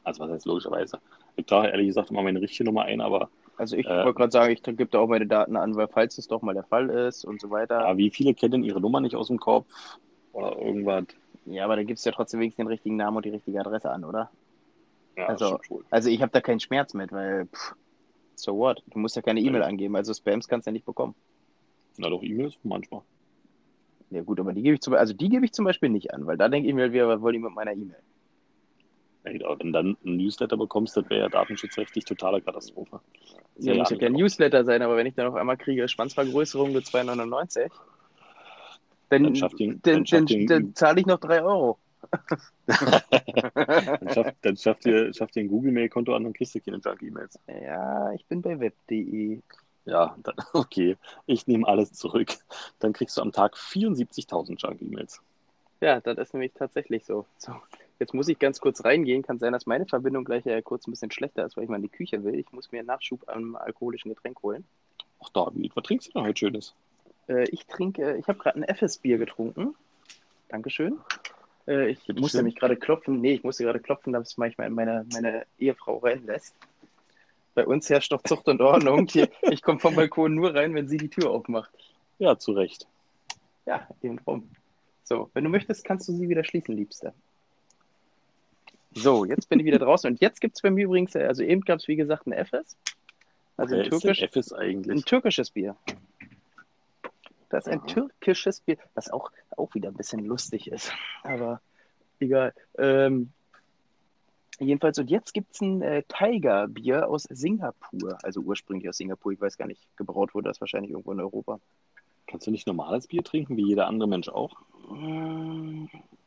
Also was heißt logischerweise? Ich trage ehrlich gesagt immer meine richtige Nummer ein, aber Also ich Äh. wollte gerade sagen, ich gebe da auch meine Daten an, weil falls es doch mal der Fall ist und so weiter. ja, wie viele kennen ihre Nummer nicht aus dem Kopf oder irgendwas? Ja, aber da gibst du ja trotzdem wenigstens den richtigen Namen und die richtige Adresse an, oder? Ja, Also- wohl. Also ich habe da keinen Schmerz mit, weil, pff, so what? Du musst ja keine E-Mail angeben, also Spams kannst du ja nicht bekommen. Na doch, E-Mails manchmal. Ja gut, aber die gebe ich zum, also die gebe ich zum Beispiel nicht an, weil da denke ich mir, wir was wollen die mit meiner E-Mail? Ja. Wenn du dann ein Newsletter bekommst, das wäre ja datenschutzrechtlich totale Katastrophe. Ja, muss ja kein Newsletter sein, aber wenn ich dann auf einmal kriege, Schwanzvergrößerung mit 2,99, dann, Dann den- dann, dann dann, zahle ich noch 3 Euro. Dann schafft, dann schafft dir ein Google-Mail-Konto an, dann kriegst du keine Junk-E-Mails. Ja, ich bin bei web.de. Ja, dann, okay. Ich nehme alles zurück. Dann kriegst du am Tag 74.000 Junk-E-Mails. Ja, das ist nämlich tatsächlich so. so. Jetzt muss ich ganz kurz reingehen. Kann sein, dass meine Verbindung gleich äh, kurz ein bisschen schlechter ist, weil ich mal in die Küche will. Ich muss mir einen Nachschub am alkoholischen Getränk holen. Ach, David, was trinkst du denn heute Schönes? Äh, ich trinke, ich habe gerade ein FS-Bier getrunken. Dankeschön. Äh, ich Bitte musste schön. nämlich gerade klopfen. Nee, ich musste gerade klopfen, dass manchmal meine, meine Ehefrau reinlässt. Bei uns herrscht doch Zucht und Ordnung. Ich komme vom Balkon nur rein, wenn sie die Tür aufmacht. Ja, zu Recht. Ja, eben drum. So, wenn du möchtest, kannst du sie wieder schließen, Liebste. So, jetzt bin ich wieder draußen. Und jetzt gibt es bei mir übrigens, äh, also eben gab es wie gesagt ein FS. Also ein, türkisch, ein türkisches Bier. Das ist ein türkisches Bier, was auch, auch wieder ein bisschen lustig ist. Aber egal. Ähm, jedenfalls, und jetzt gibt es ein äh, Tiger-Bier aus Singapur. Also ursprünglich aus Singapur. Ich weiß gar nicht, gebraut wurde das wahrscheinlich irgendwo in Europa. Kannst du nicht normales Bier trinken, wie jeder andere Mensch auch?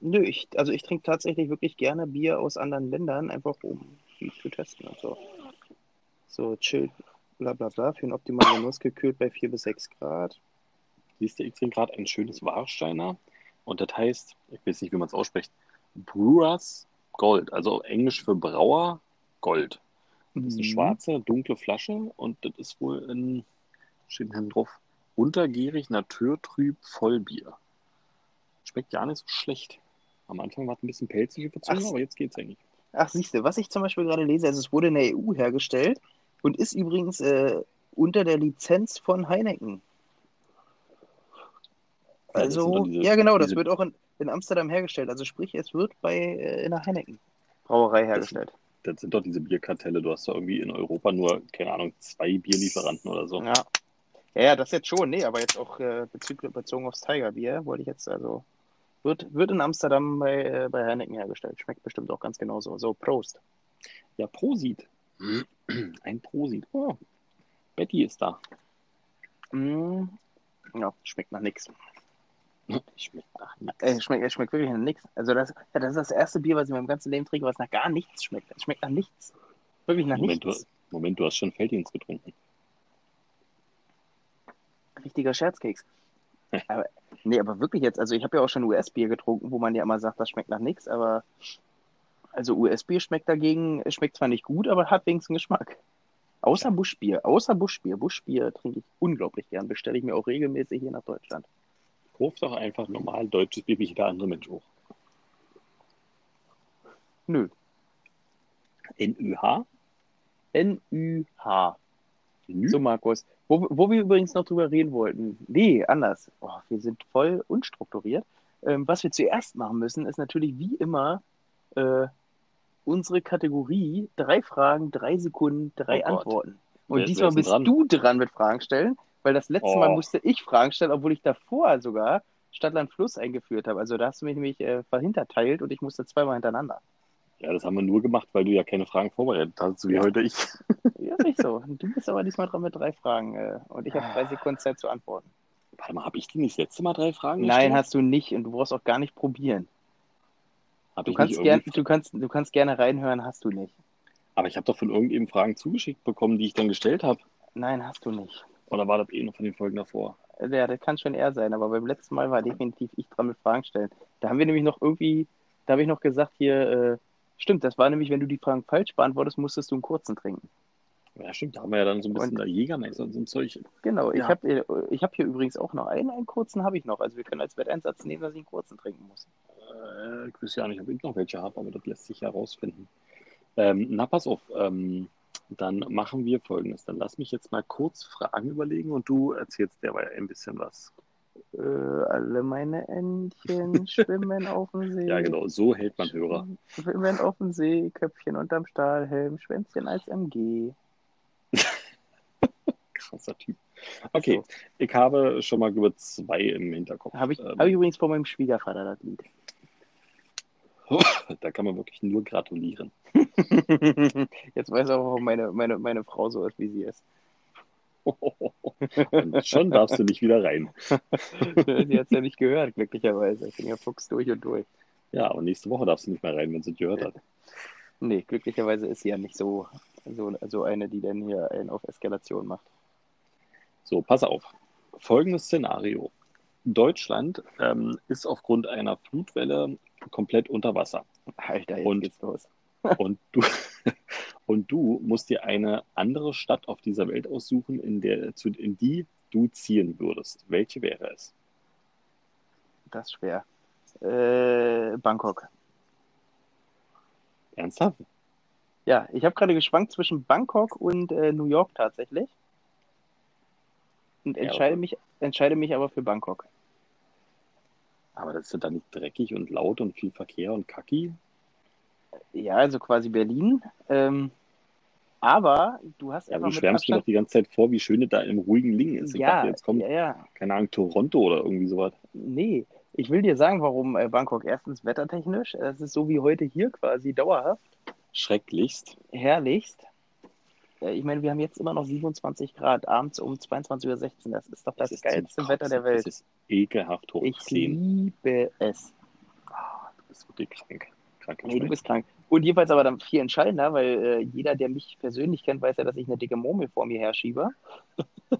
Nö, ich, also ich trinke tatsächlich wirklich gerne Bier aus anderen Ländern, einfach um zu testen und so. So, chill, bla bla bla, für einen optimalen Genuss gekühlt bei 4 bis 6 Grad. Siehst du, ich trinke gerade ein schönes Warsteiner. Und das heißt, ich weiß nicht, wie man es ausspricht, Brewers Gold. Also Englisch für Brauer Gold. Das ist eine Mhm. schwarze, dunkle Flasche und das ist wohl ein, steht hinten drauf, untergierig, naturtrüb, Vollbier. Schmeckt gar nicht so schlecht. Am Anfang war es ein bisschen pelzig Ach. aber jetzt geht's eigentlich. Ach, siehst du, was ich zum Beispiel gerade lese, also es wurde in der EU hergestellt und ist übrigens äh, unter der Lizenz von Heineken. Ja, das Also, doch diese- ja genau, das diese- wird auch in, in Amsterdam hergestellt. Also sprich, es wird bei äh, in der Heineken Brauerei hergestellt. Das sind doch diese Bierkartelle. Du hast doch irgendwie in Europa nur, keine Ahnung, zwei Bierlieferanten oder so. Ja. Ja, ja, das jetzt schon, nee, aber jetzt auch äh, bezüglich, bezogen aufs Tigerbier, wollte ich jetzt also. Wird, wird in Amsterdam bei, äh, bei Heineken hergestellt. Schmeckt bestimmt auch ganz genauso. So, Prost. Ja, Prosit. Ein Prosit. Oh, Betty ist da. Mm. Ja, schmeckt nach nichts. Schmeckt nach nichts. Äh, schmeckt, schmeckt wirklich nach nichts. Also das, ja, das ist das erste Bier, was ich in meinem ganzen Leben trinke, was nach gar nichts schmeckt. Es schmeckt nach nichts. Wirklich nach Moment, du, nichts. Moment, du hast schon Felddienst getrunken. Richtiger Scherzkeks. Aber, nee, aber wirklich jetzt, also ich habe ja auch schon US-Bier getrunken, wo man ja immer sagt, das schmeckt nach nichts, aber also US-Bier schmeckt dagegen, es schmeckt zwar nicht gut, aber hat wenigstens Geschmack. Außer Buschbier, außer Buschbier. Buschbier trinke ich unglaublich gern, bestelle ich mir auch regelmäßig hier nach Deutschland. Ruf doch einfach normal deutsches Bier wie jeder andere Mensch hoch. Nö. NÜH? N-Ü-H. Nü? So, Markus, wo, wo wir übrigens noch drüber reden wollten. Nee, anders. Oh, wir sind voll unstrukturiert. Ähm, was wir zuerst machen müssen, ist natürlich wie immer äh, unsere Kategorie: drei Fragen, drei Sekunden, drei Oh. Antworten. Und Wer- diesmal wer ist bist dran? du dran mit Fragen stellen, weil das letzte Oh. Mal musste ich Fragen stellen, obwohl ich davor sogar Stadtland Fluss eingeführt habe. Also da hast du mich nämlich äh, verhinterteilt und ich musste zweimal hintereinander. Ja, das haben wir nur gemacht, weil du ja keine Fragen vorbereitet hast, wie Ja. heute ich. Ja, nicht so. Du bist aber diesmal dran mit drei Fragen äh, und ich habe drei Sekunden Zeit zu antworten. Warte mal, habe ich dir nicht das letzte Mal drei Fragen Nein, gestellt? hast du nicht und du brauchst auch gar nicht probieren. Hab Du kannst, gern, du, kannst, du kannst gerne reinhören, hast du nicht. Aber ich habe doch von irgendjemandem Fragen zugeschickt bekommen, die ich dann gestellt habe. Nein, hast du nicht. Oder war das eh noch von den Folgen davor? Ja, das kann schon er sein, aber beim letzten Mal war definitiv ich dran mit Fragen stellen. Da haben wir nämlich noch irgendwie, da habe ich noch gesagt hier, äh, stimmt, das war nämlich, wenn du die Fragen falsch beantwortest, musstest du einen kurzen trinken. Ja, stimmt, da haben wir ja dann so ein bisschen Und- da Jägermeister und so ein Zeug. Genau, ich Ja. habe ich hab hier übrigens auch noch einen, einen kurzen habe ich noch. Also wir können als Wetteinsatz nehmen, dass ich einen kurzen trinken muss. Äh, ich weiß ja nicht, ob ich noch welche habe, aber das lässt sich herausfinden. Ähm, na, pass auf. Ähm, dann machen wir folgendes. Dann lass mich jetzt mal kurz Fragen überlegen und du erzählst derweil ein bisschen was. Äh, alle meine Entchen schwimmen auf dem See. Ja, genau, so hält man Hörer. Schwimmen auf dem See, Köpfchen unterm Stahlhelm, Schwänzchen als MG. Krasser Typ. Okay, So. ich habe schon mal über zwei im Hinterkopf. Habe ich, Ähm, hab ich übrigens von meinem Schwiegervater das Lied. da kann man wirklich nur gratulieren. Jetzt weiß auch, warum meine, meine, meine Frau so ist, wie sie ist. Und schon darfst du nicht wieder rein. sie hat es ja nicht gehört, glücklicherweise. Ich bin ja Fuchs durch und durch. Ja, aber nächste Woche darfst du nicht mehr rein, wenn sie gehört hat. Nee, glücklicherweise ist sie ja nicht so, so, so eine, die dann hier einen auf Eskalation macht. So, pass auf. Folgendes Szenario. Deutschland ähm, ist aufgrund einer Flutwelle komplett unter Wasser. Alter, jetzt Und- geht's los. Und du, und du musst dir eine andere Stadt auf dieser Welt aussuchen, in, der, zu, in die du ziehen würdest. Welche wäre es? Das ist schwer. Äh, Bangkok. Ernsthaft? Ja, ich habe gerade geschwankt zwischen Bangkok und äh, New York tatsächlich. Und Ja, entscheide, aber- mich, entscheide mich aber für Bangkok. Aber das ist ja dann nicht dreckig und laut und viel Verkehr und kacki. Ja, also quasi Berlin. Ähm, aber du hast Ja, einfach du schwärmst mir doch die ganze Zeit vor, wie schön es da im ruhigen Lingen ist. Ich Ja, dachte, jetzt kommt, ja, ja. keine Ahnung, Toronto oder irgendwie sowas. Nee, ich will dir sagen, warum äh, Bangkok. Erstens wettertechnisch. Es ist so wie heute hier quasi dauerhaft. Schrecklichst. Herrlichst. Äh, Ich meine, wir haben jetzt immer noch 27 Grad abends um 22.16 Uhr. Das ist doch das, ist geilste Wetter der. Welt. Das ist ekelhaft hoch. Ich 10. liebe es. Ah, du bist wirklich krank. Krank Nee, du bist krank. Und jedenfalls aber dann viel entscheidender, weil äh, jeder, der mich persönlich kennt, weiß ja, dass ich eine dicke Murmel vor mir herschiebe.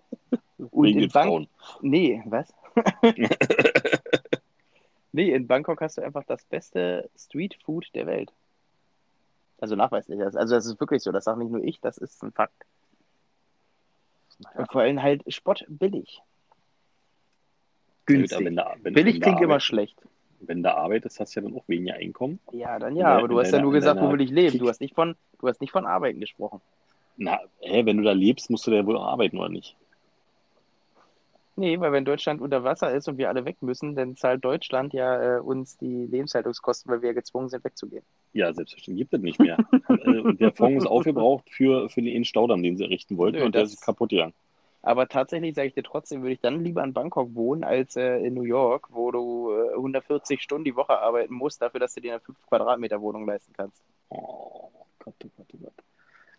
Und Wegen in Frauen. Nee, was? nee, in Bangkok hast du einfach das beste Streetfood der Welt. Also nachweislich. Also das ist wirklich so. Das sage nicht nur ich, das ist ein Fakt. Und vor allem halt spottbillig. Günstig. Billig klingt immer schlecht. Wenn du arbeitest, hast du ja dann auch weniger Einkommen. Ja, dann ja, aber du hast ja deiner- nur in gesagt, wo will ich leben? Du hast nicht von, du hast nicht von Arbeiten gesprochen. Na, hä, wenn du da lebst, musst du da ja wohl arbeiten, oder nicht? Nee, weil wenn Deutschland unter Wasser ist und wir alle weg müssen, dann zahlt Deutschland ja äh, uns die Lebenshaltungskosten, weil wir ja gezwungen sind, wegzugehen. Ja, selbstverständlich gibt es nicht mehr. Äh, und der Fonds ist aufgebraucht für, für den Staudamm, den sie errichten wollten, Nö, und der ist kaputt gegangen. Aber tatsächlich sage ich dir trotzdem, würde ich dann lieber in Bangkok wohnen als äh, in New York, wo du äh, 140 Stunden die Woche arbeiten musst, dafür, dass du dir eine 5 Quadratmeter Wohnung leisten kannst. Oh Gott, oh Gott, oh Gott.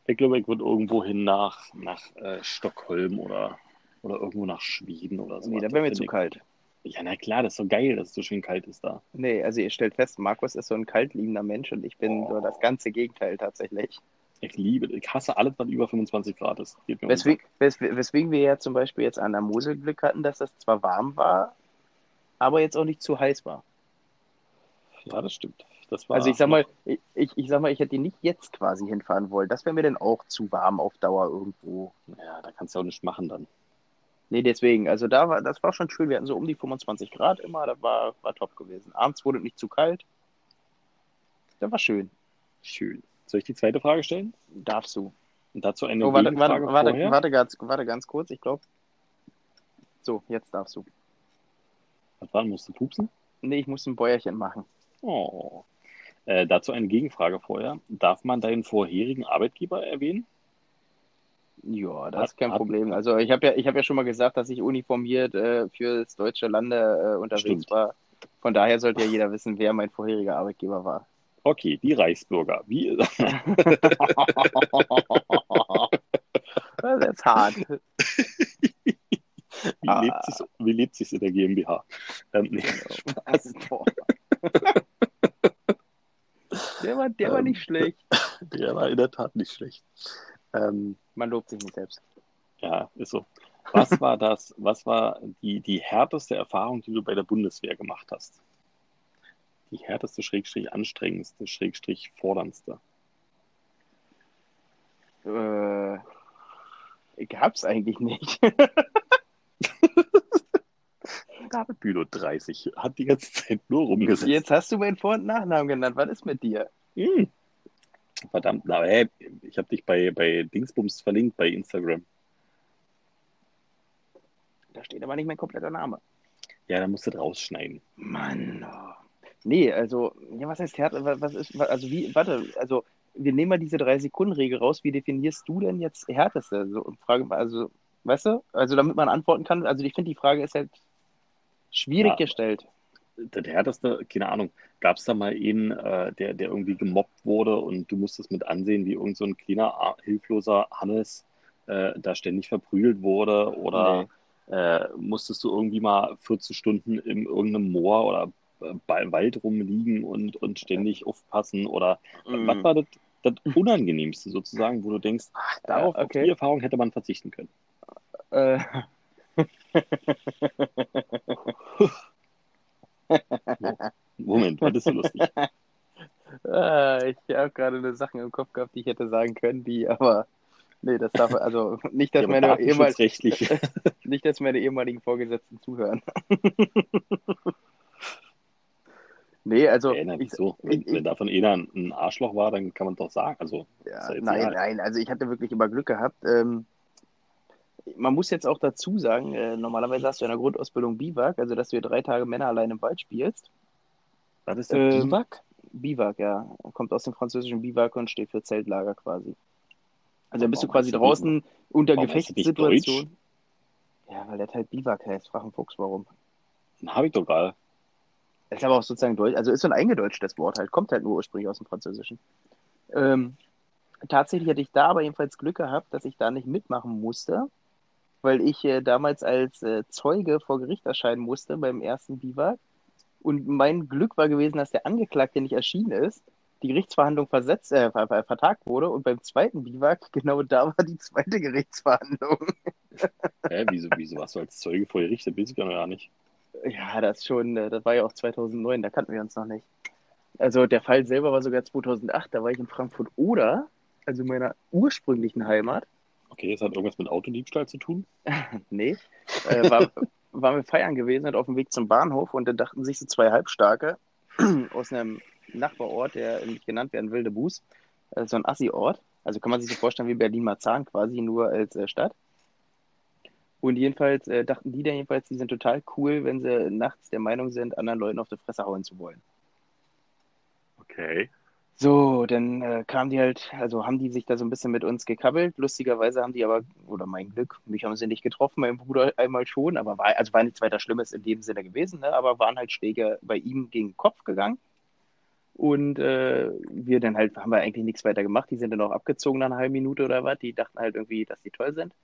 Ich glaube, ich würde irgendwo hin nach, nach äh, Stockholm oder, oder irgendwo nach Schweden oder so. Nee, da wäre mir zu kalt. Ja, na klar, das ist so geil, dass es so schön kalt ist da. Nee, also ihr stellt fest, Markus ist so ein kaltliebender Mensch und ich bin so das ganze Gegenteil tatsächlich. Ich liebe, ich hasse alles, was über 25 Grad ist. Weswegen, wes weswegen wir ja zum Beispiel jetzt an der Mosel Glück hatten, dass das zwar warm war, aber jetzt auch nicht zu heiß war. Ja, das stimmt. Das war Also ich sag mal, ich, ich, ich sag mal, ich hätte nicht jetzt quasi hinfahren wollen. Das wäre mir dann auch zu warm auf Dauer irgendwo. Ja, da kannst du auch nichts machen dann. Nee, deswegen, also da war, das war schon schön. Wir hatten so um die 25 Grad immer, das war, war top gewesen. Abends wurde nicht zu kalt. Das war schön. Schön. Soll ich die zweite Frage stellen? Darfst du. Und dazu eine Oh, warte, warte, Gegenfrage warte, warte, ganz, warte ganz kurz, ich glaube. So, jetzt darfst du. Was war, musst du pupsen? Nee, ich muss ein Bäuerchen machen. Oh. Äh, dazu eine Gegenfrage vorher. Darf man deinen vorherigen Arbeitgeber erwähnen? Ja, das Hat- ist kein hat- Problem. Also ich habe ja, ich habe ja schon mal gesagt, dass ich uniformiert äh, fürs deutsche Lande äh, unterwegs Stimmt. war. Von daher sollte ja jeder wissen, wer mein vorheriger Arbeitgeber war. Okay, die Reichsbürger. Wie, Das ist hart. wie, Ah. lebt sich's, wie lebt sich's in der GmbH? Ähm, nee, ist, boah. Der war, der war Ähm. nicht schlecht. der war in der Tat nicht schlecht. Ähm, Man lobt sich nicht selbst. ja, ist so. Was war das, was war die, die härteste Erfahrung, die du bei der Bundeswehr gemacht hast? Die härteste, schrägstrich anstrengendste, schrägstrich forderndste. Äh, gab's eigentlich nicht. David Bülow 30 hat die ganze Zeit nur rumgesetzt. Jetzt hast du meinen Vor- und Nachnamen genannt. Was ist mit dir? Hm. Verdammt, na, hey, ich habe dich bei, bei Dingsbums verlinkt bei Instagram. Da steht aber nicht mein kompletter Name. Ja, da musst du rausschneiden. Mann. oh. Nee, also, ja, was heißt härter? Was ist, also wie, warte, also wir nehmen mal diese 3-Sekunden-Regel raus. Wie definierst du denn jetzt härteste? So, und frage also, Weißt du? Also damit man antworten kann. Also ich finde, die Frage ist halt schwierig Ja. gestellt. Der härteste, keine Ahnung, gab es da mal einen, äh, der, der irgendwie gemobbt wurde und du musstest mit ansehen, wie irgend so ein kleiner, hilfloser Hannes äh, da ständig verprügelt wurde oder äh, musstest du irgendwie mal 14 Stunden in irgendeinem Moor oder Wald rumliegen und, und ständig aufpassen oder Mhm. was war das, das Unangenehmste sozusagen, wo du denkst, ach, darauf, auf okay. die Erfahrung hätte man verzichten können. Äh, Moment, war das so lustig? äh, ich habe gerade eine Sachen im Kopf gehabt, die ich hätte sagen können, die aber. Nee, das darf also nicht, dass Ja, meine ehemal, datenschutzrechtlich. nicht, dass meine ehemaligen Vorgesetzten zuhören. nee, also Ja, na, ich, wieso? Wenn, ich- wenn davon einer ein- Arschloch war, dann kann man doch sagen. Also, Ja, nein, egal. nein, also ich hatte wirklich immer Glück gehabt. Ähm, man muss jetzt auch dazu sagen, äh, normalerweise hast du in der Grundausbildung Biwak, also dass du hier drei Tage Männer allein im Wald spielst. Was ist der Ähm, Biwak? Biwak, ja, kommt aus dem französischen Biwak und steht für Zeltlager quasi. Also dann bist du quasi das draußen unter nicht Gefechtssituationen. Ja, weil das halt Biwak heißt, frag einen Fuchs warum. Habe ich doch gerade. Ist aber auch sozusagen deutsch, also ist so ein eingedeutschtes Wort halt, kommt halt nur ursprünglich aus dem Französischen. Ähm, tatsächlich hatte ich da aber jedenfalls Glück gehabt, dass ich da nicht mitmachen musste, weil ich äh, damals als äh, Zeuge vor Gericht erscheinen musste beim ersten Biwak. Und mein Glück war gewesen, dass der Angeklagte nicht erschienen ist, die Gerichtsverhandlung versetzt, äh, ver ver vertagt wurde und beim zweiten Biwak, genau da war die zweite Gerichtsverhandlung. Hä, wieso, wieso warst du als Zeuge vor Gericht? Das weiß ich gar nicht. Ja, das schon, äh, das war ja auch 2009, da kannten wir uns noch nicht. Also der Fall selber war sogar 2008, da war ich in Frankfurt oder, also meiner ursprünglichen Heimat. Okay, das hat irgendwas mit Autodiebstahl zu tun? Nee, äh, war, waren wir feiern gewesen und auf dem Weg zum Bahnhof und dann dachten sich so zwei Halbstarke aus einem Nachbarort, der nicht genannt werden will, Buß, äh, so ein Assi-Ort. Also kann man sich so vorstellen wie Berlin-Marzahn quasi, nur als äh, Stadt. Und jedenfalls äh, dachten die dann jedenfalls, die sind total cool, wenn sie nachts der Meinung sind, anderen Leuten auf die Fresse hauen zu wollen. Okay. So, dann äh, kamen die halt, also haben die sich da so ein bisschen mit uns gekabbelt. Lustigerweise haben die aber, oder mein Glück, mich haben sie nicht getroffen, mein Bruder einmal schon, aber war, also war nichts weiter Schlimmes in dem Sinne gewesen, ne? aber waren halt Schläge bei ihm gegen den Kopf gegangen. Und äh, wir dann halt, haben wir eigentlich nichts weiter gemacht. Die sind dann auch abgezogen nach einer halben Minute oder was. Die dachten halt irgendwie, dass die toll sind.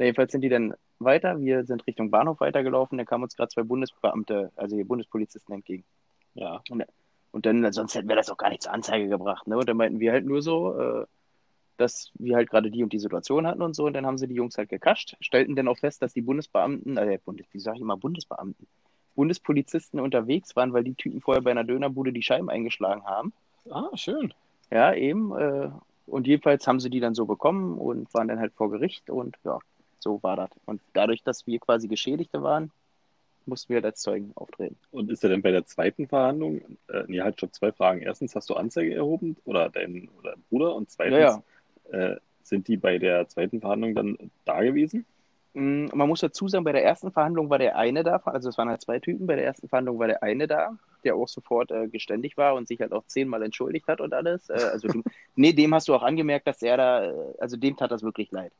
Na, jedenfalls sind die dann weiter. Wir sind Richtung Bahnhof weitergelaufen. Da kamen uns gerade zwei Bundesbeamte, also hier Bundespolizisten entgegen. Ja. Und dann, sonst hätten wir das auch gar nicht zur Anzeige gebracht. Ne? Und dann meinten wir halt nur so, äh, dass wir halt gerade die und die Situation hatten und so. Und dann haben sie die Jungs halt gekascht, stellten dann auch fest, dass die Bundesbeamten, äh, Bundes, wie sage ich immer, Bundesbeamten, Bundespolizisten unterwegs waren, weil die Typen vorher bei einer Dönerbude die Scheiben eingeschlagen haben. Ah, schön. Ja, eben. Äh, und jedenfalls haben sie die dann so bekommen und waren dann halt vor Gericht und ja, so war das. Und dadurch, dass wir quasi Geschädigte waren, mussten wir halt als Zeugen auftreten. Und ist er denn bei der zweiten Verhandlung, äh, nee, halt schon zwei Fragen. Erstens, hast du Anzeige erhoben oder dein oder Bruder? Und zweitens, Ja, Äh, sind die bei der zweiten Verhandlung dann da gewesen? Mm, Man muss dazu sagen, bei der ersten Verhandlung war der eine da, also es waren halt zwei Typen, bei der ersten Verhandlung war der eine da, der auch sofort äh, geständig war und sich halt auch zehnmal entschuldigt hat und alles. Äh, also du, nee, dem hast du auch angemerkt, dass er da, äh, also dem tat das wirklich leid.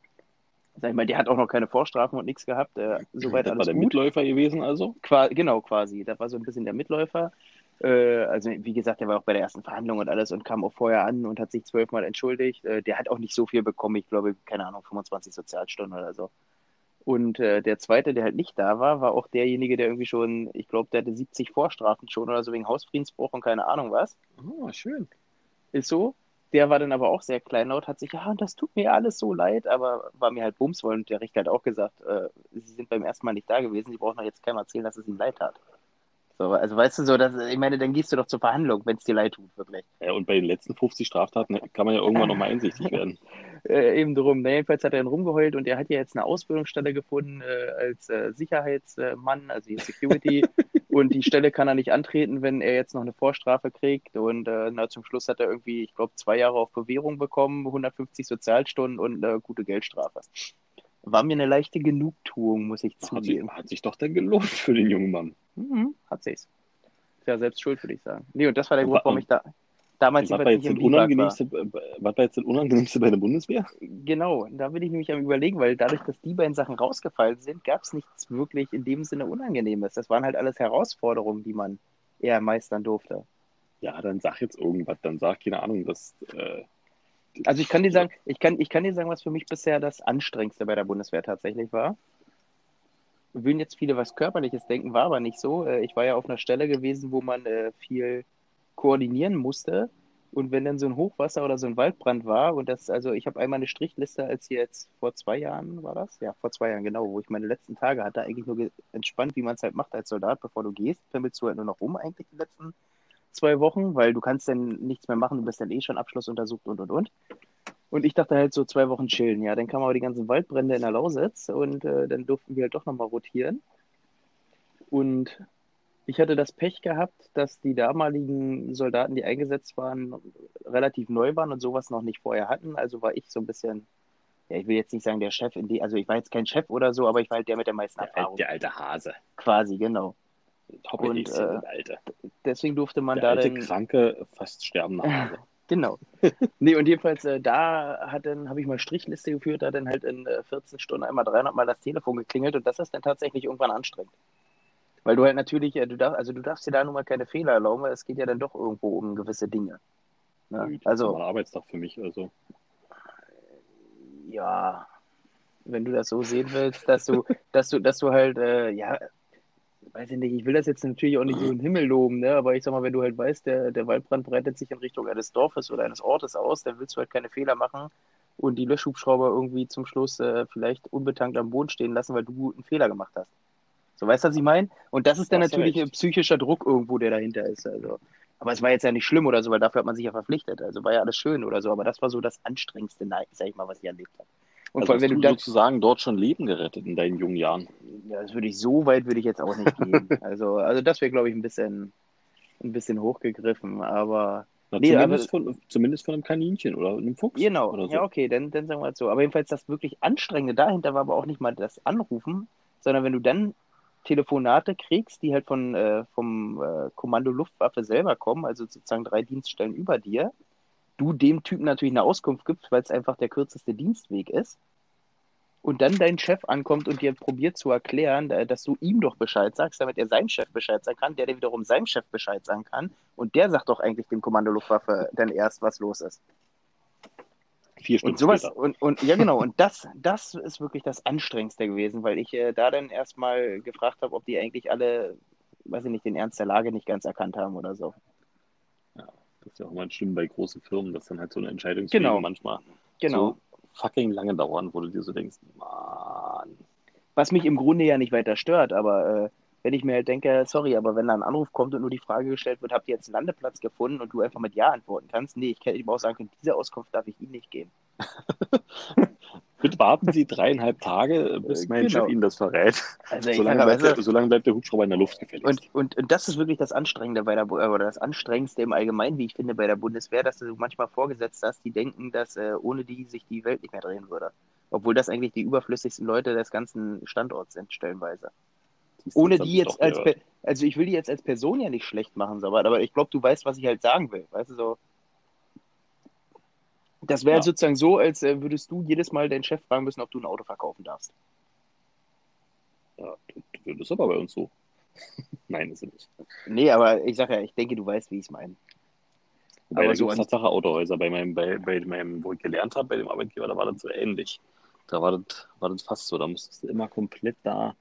Sag ich mal, der hat auch noch keine Vorstrafen und nichts gehabt, äh, soweit das war alles der gut. Mitläufer gewesen also? Qua genau, quasi. Das war so ein bisschen der Mitläufer. Äh, also, wie gesagt, der war auch bei der ersten Verhandlung und alles und kam auch vorher an und hat sich zwölfmal entschuldigt. Äh, der hat auch nicht so viel bekommen. Ich glaube, keine Ahnung, 25 Sozialstunden oder so. Und äh, der zweite, der halt nicht da war, war auch derjenige, der irgendwie schon, ich glaube, der hatte 70 Vorstrafen schon oder so wegen Hausfriedensbruch und keine Ahnung was. Oh, schön. Ist so. Der war dann aber auch sehr kleinlaut, hat sich, ja, und das tut mir alles so leid, aber war mir halt bums wollen. Und der Richter hat auch gesagt, äh, sie sind beim ersten Mal nicht da gewesen, sie brauchen doch jetzt keinem erzählen, dass es ihm leid tat. So, also weißt du so, dass, ich meine, dann gehst du doch zur Verhandlung, wenn es dir leid tut, wirklich. Ja, und bei den letzten 50 Straftaten kann man ja irgendwann nochmal einsichtig werden. Äh, eben drum. Na, jedenfalls hat er dann rumgeheult und er hat ja jetzt eine Ausbildungsstelle gefunden äh, als äh, Sicherheitsmann, also Security. und die Stelle kann er nicht antreten, wenn er jetzt noch eine Vorstrafe kriegt. Und äh, na, zum Schluss hat er irgendwie, ich glaube, zwei Jahre auf Bewährung bekommen, 150 Sozialstunden und eine gute Geldstrafe. War mir eine leichte Genugtuung, muss ich Hat sich, zugeben. hat sich doch dann gelohnt für den jungen Mann. Mhm, hat sich's. Ist ja selbst schuld, würde ich sagen. Nee, und das war der Und Grund, wa- warum ich da. Damals Was war, jetzt. Unangenehmste, äh, was war jetzt das Unangenehmste bei der Bundeswehr? Genau, da bin ich nämlich am überlegen, weil dadurch, dass die beiden Sachen rausgefallen sind, gab es nichts wirklich in dem Sinne Unangenehmes. Das waren halt alles Herausforderungen, die man eher meistern durfte. Ja, dann sag jetzt irgendwas. Dann sag, keine Ahnung, das. Äh, Also ich kann dir sagen, ich kann, ich kann dir sagen, was für mich bisher das Anstrengendste bei der Bundeswehr tatsächlich war. Würden jetzt viele was Körperliches denken, war aber nicht so. Äh, Ich war ja auf einer Stelle gewesen, wo man äh, viel koordinieren musste. Und wenn dann so ein Hochwasser oder so ein Waldbrand war, und das, also ich habe einmal eine Strichliste, als jetzt vor zwei Jahren war das? Ja, vor zwei Jahren, genau, wo ich meine letzten Tage hatte, eigentlich nur entspannt, wie man es halt macht als Soldat, bevor du gehst, pimmelst du halt nur noch rum eigentlich die letzten zwei Wochen, weil du kannst dann nichts mehr machen, du bist dann eh schon abschlussuntersucht und und und. Und ich dachte halt so zwei Wochen chillen, ja. Dann kamen aber die ganzen Waldbrände in der Lausitz und äh, dann durften wir halt doch nochmal rotieren. Und ich hatte das Pech gehabt, dass die damaligen Soldaten, die eingesetzt waren, relativ neu waren und sowas noch nicht vorher hatten. Also war ich so ein bisschen, ja, ich will jetzt nicht sagen der Chef in die, also ich war jetzt kein Chef oder so, aber ich war halt der mit der meisten der, Erfahrung. der alte Hase. Quasi, genau. Hoppelhäschen, Und, äh, alte. Deswegen durfte man Der da alte, dann. kranke, fast sterbende Hase. Genau. Nee, und jedenfalls, äh, da hat dann, habe ich mal Strichliste geführt, da hat dann halt in äh, 14 Stunden einmal 300 Mal das Telefon geklingelt und das ist dann tatsächlich irgendwann anstrengend. Weil du halt natürlich, äh, du darfst, also du darfst dir da nun mal keine Fehler erlauben, weil es geht ja dann doch irgendwo um gewisse Dinge. Ne? Also, ein Arbeitstag für mich. Also. ja, wenn du das so sehen willst, dass du, dass du, dass du halt, äh, ja, weiß ich nicht, ich will das jetzt natürlich auch nicht so in den Himmel loben, ne? Aber ich sag mal, wenn du halt weißt, der, der Waldbrand breitet sich in Richtung eines Dorfes oder eines Ortes aus, dann willst du halt keine Fehler machen und die Löschhubschrauber irgendwie zum Schluss äh, vielleicht unbetankt am Boden stehen lassen, weil du einen Fehler gemacht hast. So, weißt du, was ich meine? Und das ist dann natürlich ein psychischer Druck irgendwo, der dahinter ist. Also. Aber es war jetzt ja nicht schlimm oder so, weil dafür hat man sich ja verpflichtet. Also war ja alles schön oder so. Aber das war so das anstrengendste, sag ich mal, was ich erlebt habe. Und Also vor allem, hast wenn du du sozusagen dort schon Leben gerettet in deinen jungen Jahren. ja, das würde ich so weit würde ich jetzt auch nicht gehen. Also, also das wäre, glaube ich, ein bisschen, ein bisschen hochgegriffen. Aber Na, Nee, zumindest, von, zumindest von einem Kaninchen oder einem Fuchs. genau, so. ja, okay, dann, dann sagen wir es so. Aber jedenfalls das wirklich Anstrengende dahinter war aber auch nicht mal das Anrufen, sondern wenn du dann Telefonate kriegst, die halt von, äh, vom äh, Kommando Luftwaffe selber kommen, also sozusagen drei Dienststellen über dir, du dem Typen natürlich eine Auskunft gibst, weil es einfach der kürzeste Dienstweg ist. Und dann dein Chef ankommt und dir probiert zu erklären, äh, dass du ihm doch Bescheid sagst, damit er seinem Chef Bescheid sagen kann, der der wiederum seinem Chef Bescheid sagen kann. Und der sagt doch eigentlich dem Kommando Luftwaffe dann erst, was los ist. Vier Stunden Und sowas, später. und, und ja genau, und das, das ist wirklich das Anstrengendste gewesen, weil ich äh, da dann erstmal gefragt habe, ob die eigentlich alle, weiß ich nicht, den Ernst der Lage nicht ganz erkannt haben oder so. Das ist ja auch mal schlimm bei großen Firmen, dass dann halt so eine Entscheidungswege Genau. manchmal Genau. so fucking lange dauern, wo du dir so denkst, Mann. Was mich im Grunde ja nicht weiter stört, aber äh, wenn ich mir halt denke, sorry, aber wenn da ein Anruf kommt und nur die Frage gestellt wird, habt ihr jetzt einen Landeplatz gefunden und du einfach mit Ja antworten kannst, nee, ich hätte ihm auch sagen können, diese Auskunft darf ich Ihnen nicht geben. Bitte warten Sie dreieinhalb Tage, bis Äh, mein genau. Chef Ihnen das verrät. Also ich Solange bleibt, also, der, solange bleibt der Hubschrauber in der Luft gefälligst. Und, und, und das ist wirklich das Anstrengende bei der oder das Anstrengendste im Allgemeinen, wie ich finde, bei der Bundeswehr, dass du manchmal vorgesetzt hast, die denken, dass äh, ohne die sich die Welt nicht mehr drehen würde. Obwohl das eigentlich die überflüssigsten Leute des ganzen Standorts sind, stellenweise. Ohne die jetzt als, gehört. Also ich will die jetzt als Person ja nicht schlecht machen, so, aber, aber ich glaube, du weißt, was ich halt sagen will. Weißt du, so. Das wäre Ja. halt sozusagen so, als äh, würdest du jedes Mal deinen Chef fragen müssen, ob du ein Auto verkaufen darfst. Ja, das ist aber bei uns so. Nein, ist es nicht. Nee, aber ich sage ja, ich denke, du weißt, wie ich es meine. Wobei, Aber so Tatsache Autohäuser. Bei meinem, bei, bei meinem, wo ich gelernt habe, bei dem Arbeitgeber, da war das so ähnlich. Da war das, war das fast so. Da musstest du immer komplett da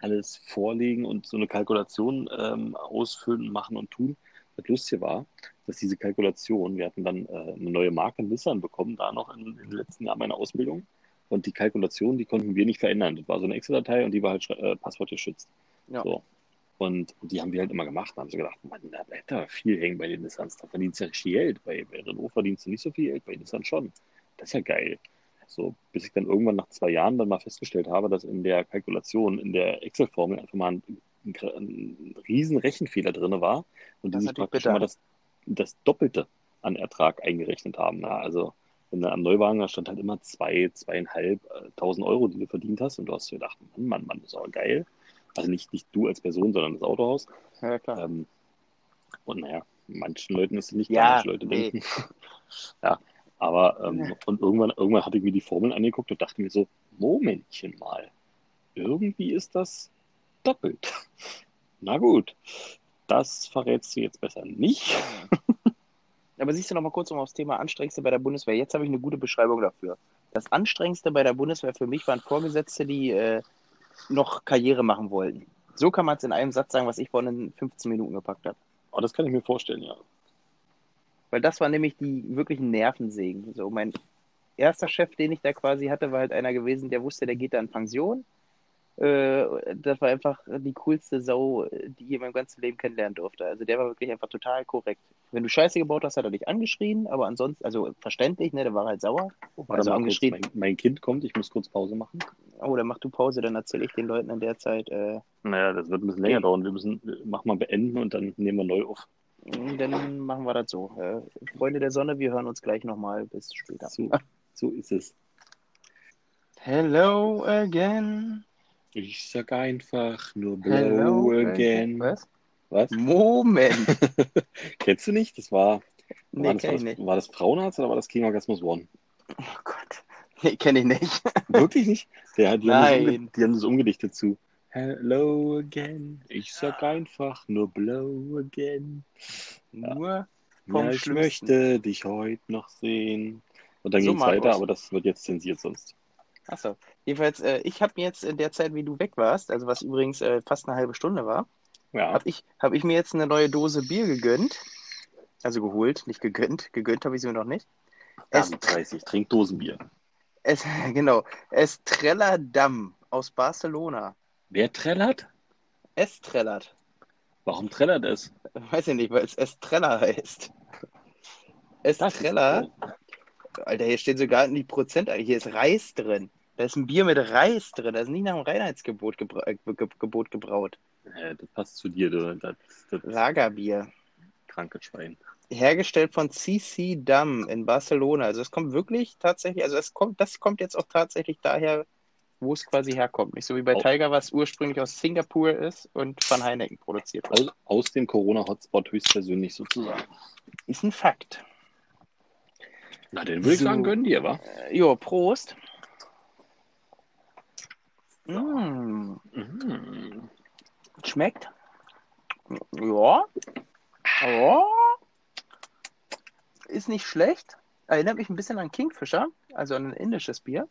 alles vorlegen und so eine Kalkulation ähm, ausfüllen, machen und tun. Das Lustige war, dass diese Kalkulation, wir hatten dann äh, eine neue Marke Nissan bekommen, da noch in, in den letzten Jahren meiner Ausbildung. Und die Kalkulation, die konnten wir nicht verändern. Das war so eine Excel-Datei und die war halt äh, passwortgeschützt. Ja. So. Und die haben wir halt immer gemacht. Da haben sie gedacht, Mann, da bleibt da viel hängen bei den Nissans. Da verdienst du ja richtig Geld. Bei, bei Renault verdienst du nicht so viel Geld, bei Nissan schon. Das ist ja geil. So, bis ich dann irgendwann nach zwei Jahren dann mal festgestellt habe, dass in der Kalkulation, in der Excel-Formel einfach mal ein, ein, ein riesen Rechenfehler drin war und die Das sich praktisch bitter. mal das, das Doppelte an Ertrag eingerechnet haben. Na, also wenn du am Neuwagen, da stand halt immer zwei, zweieinhalb äh, tausend Euro, die du verdient hast und du hast dir gedacht, Mann, Mann, Mann, das ist aber geil. Also nicht, nicht du als Person, sondern das Autohaus. Ja, klar. Ähm, und naja, manchen Leuten ist es nicht Ja, manche Leute nee. denken. ja, aber ähm, und irgendwann, irgendwann hatte ich mir die Formeln angeguckt und dachte mir so, Momentchen mal, irgendwie ist das doppelt. Na gut, das verrätst du jetzt besser nicht. Aber siehst du noch mal kurz um aufs Thema Anstrengendste bei der Bundeswehr. Jetzt habe ich eine gute Beschreibung dafür. Das Anstrengendste bei der Bundeswehr für mich waren Vorgesetzte, die äh, noch Karriere machen wollten. So kann man es in einem Satz sagen, was ich vorhin in 15 Minuten gepackt habe. Aber das kann ich mir vorstellen, ja. Weil das waren nämlich die wirklichen Nervensägen. So, mein erster Chef, den ich da quasi hatte, war halt einer gewesen, der wusste, der geht da in Pension. Äh, das war einfach die coolste Sau, die ich in meinem ganzen Leben kennenlernen durfte. Also der war wirklich einfach total korrekt. Wenn du Scheiße gebaut hast, hat er dich angeschrien, aber ansonsten, also verständlich, ne, der war halt sauer. Warte Also kurz, angeschrien. mein, mein Kind kommt, ich muss kurz Pause machen. Oh, dann mach du Pause, dann erzähle ich den Leuten in der Zeit. Äh, Naja, das wird ein bisschen länger dauern. Wir müssen, mach mal beenden und dann nehmen wir neu auf. Dann machen wir das so. Äh, Freunde der Sonne, wir hören uns gleich nochmal. Bis später. So, so ist es. Hello again. Ich sag einfach nur blow Hello again. Was? Was? Moment. Kennst du nicht? Das war, Nee, war, das, kenn war, ich das, nicht. war das Frauenarzt oder war das King Orgasmus One? Oh Gott. Nee, kenn ich nicht. Wirklich nicht? Der, die, haben das Nein. haben das umgedichtet zu Hello again. Ich sag einfach nur blow again. Nur vom Ja, ich Schlimmsten. möchte dich heute noch sehen. Und dann So, ging es weiter, aber das wird jetzt zensiert sonst. Achso. Jedenfalls, äh, ich habe mir jetzt in der Zeit, wie du weg warst, also was übrigens äh, fast eine halbe Stunde war, Ja, habe ich, hab ich mir jetzt eine neue Dose Bier gegönnt. Also geholt, nicht gegönnt. Gegönnt habe ich sie mir noch nicht. Es, David 30, trink Dosenbier. es, genau. Estrella Damm aus Barcelona. Wer trällert? Estrellat. Warum trällert es? Weiß ich nicht, weil es Estrella heißt. Das ist Estrella. Alter, hier steht sogar die Prozent. Hier ist Reis drin. Da ist ein Bier mit Reis drin. Das ist nicht nach dem Reinheitsgebot gebra äh, Ge Gebot gebraut. Äh, das passt zu dir, du. Das, das Lagerbier. kranke Schwein. Hergestellt von CC Damm in Barcelona. Also es kommt wirklich tatsächlich, also es kommt, das kommt jetzt auch tatsächlich daher, wo es quasi herkommt. Nicht so wie bei Oh. Tiger, was ursprünglich aus Singapur ist und von Heineken produziert wird. Aus, aus dem Corona-Hotspot höchstpersönlich sozusagen. Ist ein Fakt. Na, den würde ich So. sagen, gönn dir, wa? Äh, jo, Prost. Mm, Mhm. schmeckt. Ja. Ja. Ist nicht schlecht. Erinnert mich ein bisschen an Kingfisher, also an ein indisches Bier.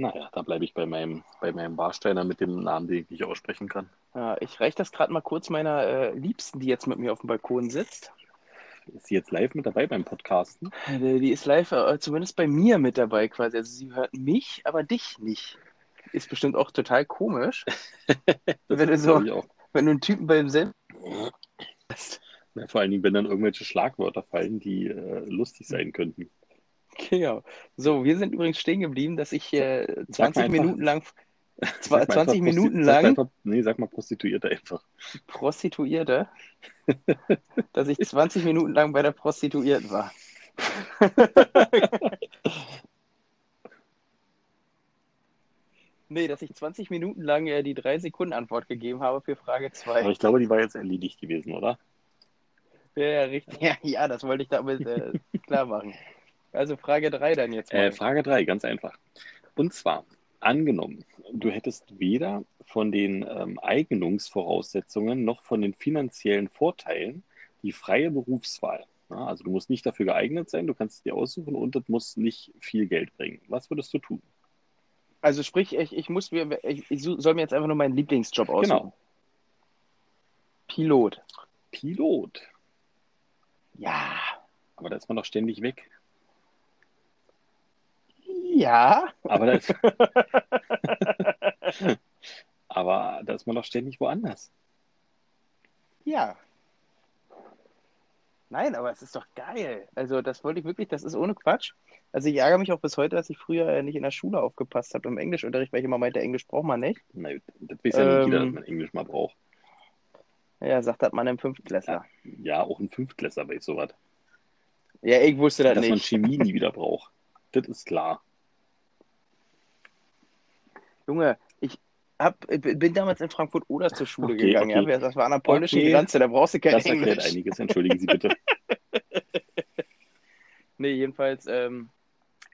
Naja, da bleibe ich bei meinem, bei meinem Barsteiner mit dem Namen, den ich nicht aussprechen kann. Ja, ich reiche das gerade mal kurz meiner äh, Liebsten, die jetzt mit mir auf dem Balkon sitzt. Ist sie jetzt live mit dabei beim Podcasten? Äh, Die ist live, äh, zumindest bei mir mit dabei quasi. Also sie hört mich, aber dich nicht. Ist bestimmt auch total komisch, Wenn du so- wenn du einen Typen beim selben hast. Ja, vor allen Dingen, wenn dann irgendwelche Schlagwörter fallen, die äh, lustig sein könnten. Genau. So, wir sind übrigens stehen geblieben, dass ich äh, Sag 20 mal einfach- Minuten lang, Sag zwar mal einfach 20 Minuten lang Einfach, nee, sag mal Prostituierte einfach. Prostituierte, dass ich 20 Minuten lang bei der Prostituierten war. Nee, dass ich 20 Minuten lang äh, die 3-Sekunden-Antwort gegeben habe für Frage Aber 2. ich glaube, die war jetzt erledigt gewesen, oder? Ja, ja, richtig. Ja, ja, das wollte ich damit äh, klar machen. Also Frage 3 dann jetzt mal. Äh, Frage 3, ganz einfach. Und zwar, angenommen, du hättest weder von den ähm, Eignungsvoraussetzungen noch von den finanziellen Vorteilen die freie Berufswahl. Ja, also du musst nicht dafür geeignet sein, du kannst es dir aussuchen und das muss nicht viel Geld bringen. Was würdest du tun? Also sprich, ich, ich muss mir, ich, ich soll mir jetzt einfach nur meinen Lieblingsjob aussuchen. Genau. Pilot. Pilot. Ja. Aber da ist man doch ständig weg. Ja. Aber da ist, aber da ist man doch ständig woanders. Ja. Nein, aber es ist doch geil. Also, das wollte ich wirklich, das ist ohne Quatsch. Also, ich ärgere mich auch bis heute, dass ich früher äh, nicht in der Schule aufgepasst habe im Englischunterricht, weil ich immer meinte, Englisch braucht man nicht. Na, das weiß ja nicht jeder, dass Ähm. man Englisch mal braucht. Ja, sagt das man im Fünftklässler. Ja, auch ein Fünftklässler weiß sowas. Ja, ich wusste das Dass man nicht. Chemie nie wieder braucht. Das ist klar. Junge, ich, hab, bin damals in Frankfurt Oder zur Schule Okay, gegangen. okay. Ja? Das war an der polnischen Okay. Grenze, da brauchst du kein Das erklärt Englisch. einiges. Entschuldigen Sie bitte. Nee, jedenfalls ähm,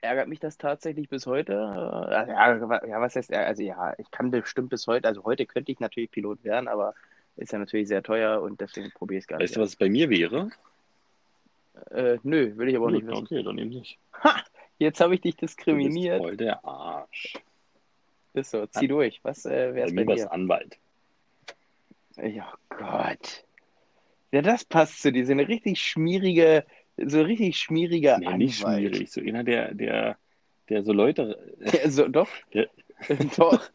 ärgert mich das tatsächlich bis heute. Äh, ja, wa- ja, was heißt, also ja, ich kann bestimmt bis heute, also heute könnte ich natürlich Pilot werden, aber ist ja natürlich sehr teuer und deswegen probiere ich es gar Weißt nicht. du, was es bei mir wäre? Äh, nö, will ich aber auch nicht Nö, wissen. okay, dann eben nicht. Jetzt habe ich dich Du bist diskriminiert. voll der Arsch. Ist so, zieh durch. Was äh, Bei es bei dir? Anwalt. Ja, Gott. Ja, das passt zu dir. So eine richtig schmierige, so richtig schmieriger Nee, nicht Anwalt. schwierig. So einer, der, der, der so Leute, Ja, so, doch. Ja. doch.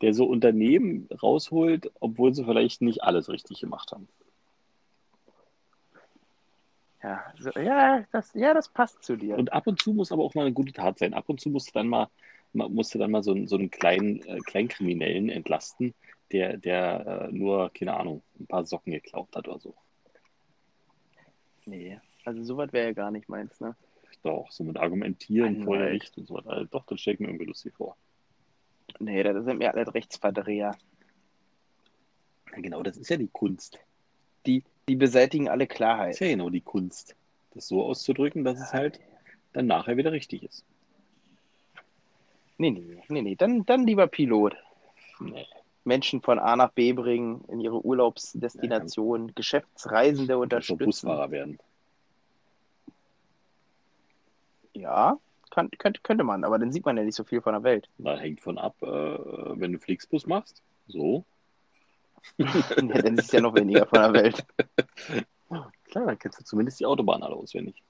der so Unternehmen rausholt, obwohl sie vielleicht nicht alles richtig gemacht haben. Ja, so, ja, das, ja, das passt zu dir. Und ab und zu muss aber auch mal eine gute Tat sein. Ab und zu musst du dann mal, ma- musst du dann mal so, einen- so einen kleinen äh, Kleinkriminellen entlasten, der, der äh, nur, keine Ahnung, ein paar Socken geklaut hat oder so. Nee, also sowas wäre ja gar nicht meins, ne? Doch, so mit Argumentieren vor. Gericht und so weiter. Also doch, das stelle ich mir irgendwie lustig vor. Nee, das sind mir alle Rechtsverdreher. Ja, genau, das ist ja die Kunst. Die, die beseitigen alle Das Klarheit. ist ja genau die Kunst. Das so auszudrücken, dass es halt dann nachher wieder richtig ist. Nee, nee, nee, nee. Dann, dann lieber Pilot. Nee. Menschen von A nach B bringen, in ihre Urlaubsdestination, Geschäftsreisende Muss doch unterstützen. Busfahrer werden. Ja, kann, könnte, könnte man, aber dann sieht man ja nicht so viel von der Welt. Da hängt von ab, äh, wenn du Flixbus machst. So. ja, dann ist ja noch weniger von der Welt. Klar, dann kennst du zumindest die Autobahn alle auswendig.